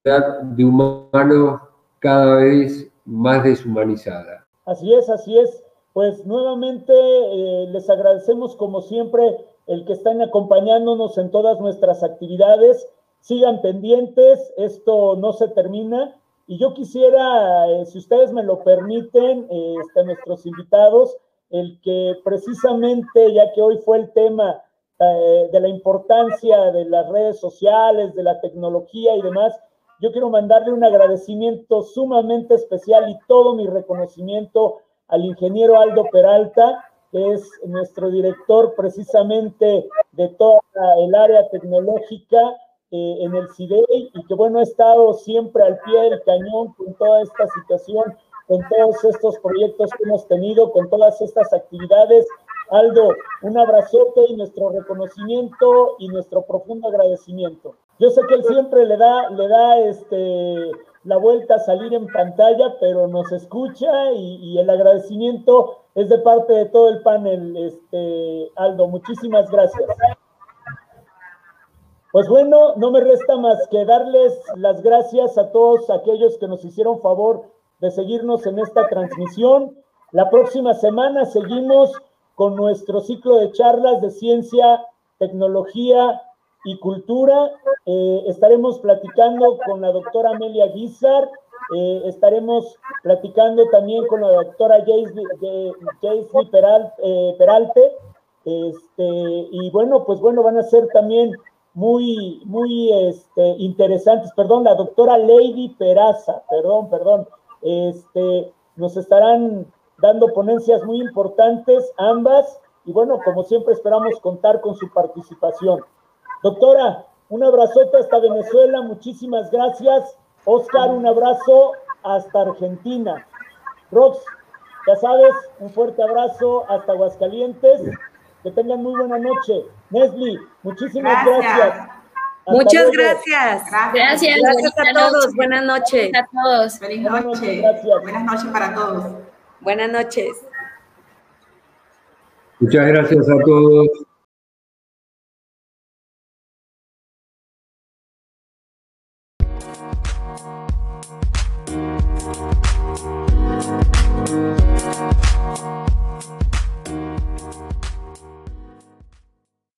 de humanos cada vez más deshumanizada. Así es, así es. Pues nuevamente eh, les agradecemos como siempre el que están acompañándonos en todas nuestras actividades. Sigan pendientes, esto no se termina. Y yo quisiera, eh, si ustedes me lo permiten, eh, este, nuestros invitados, el que precisamente, ya que hoy fue el tema eh, de la importancia de las redes sociales, de la tecnología y demás, yo quiero mandarle un agradecimiento sumamente especial y todo mi reconocimiento al ingeniero Aldo Peralta, que es nuestro director precisamente de toda el área tecnológica eh, en el CIDEI y que bueno, ha estado siempre al pie del cañón con toda esta situación, con todos estos proyectos que hemos tenido, con todas estas actividades. Aldo, un abrazote y nuestro reconocimiento y nuestro profundo agradecimiento. Yo sé que él siempre le da, le da este la vuelta a salir en pantalla, pero nos escucha y, y, el agradecimiento es de parte de todo el panel, este, Aldo. Muchísimas gracias. Pues bueno, no me resta más que darles las gracias a todos aquellos que nos hicieron favor de seguirnos en esta transmisión. La próxima semana seguimos con nuestro ciclo de charlas de ciencia, tecnología y cultura. Eh, estaremos platicando con la doctora Amelia Guizar, eh, estaremos platicando también con la doctora Jaisley eh, Peralte. Este, y bueno, pues bueno, van a ser también muy, muy este, interesantes. Perdón, la doctora Lady Peraza, perdón, perdón. Este, nos estarán dando ponencias muy importantes, ambas, y bueno, como siempre esperamos contar con su participación. Doctora, un abrazote hasta Venezuela, muchísimas gracias. Oscar, un abrazo hasta Argentina. Rox, ya sabes, un fuerte abrazo hasta Aguascalientes. Que tengan muy buena noche. Nesli, muchísimas gracias. Muchas gracias. Gracias. Gracias a todos. Buenas noches. a todos. Feliz noche. Buenas noches para todos. Buenas noches. Muchas gracias a todos.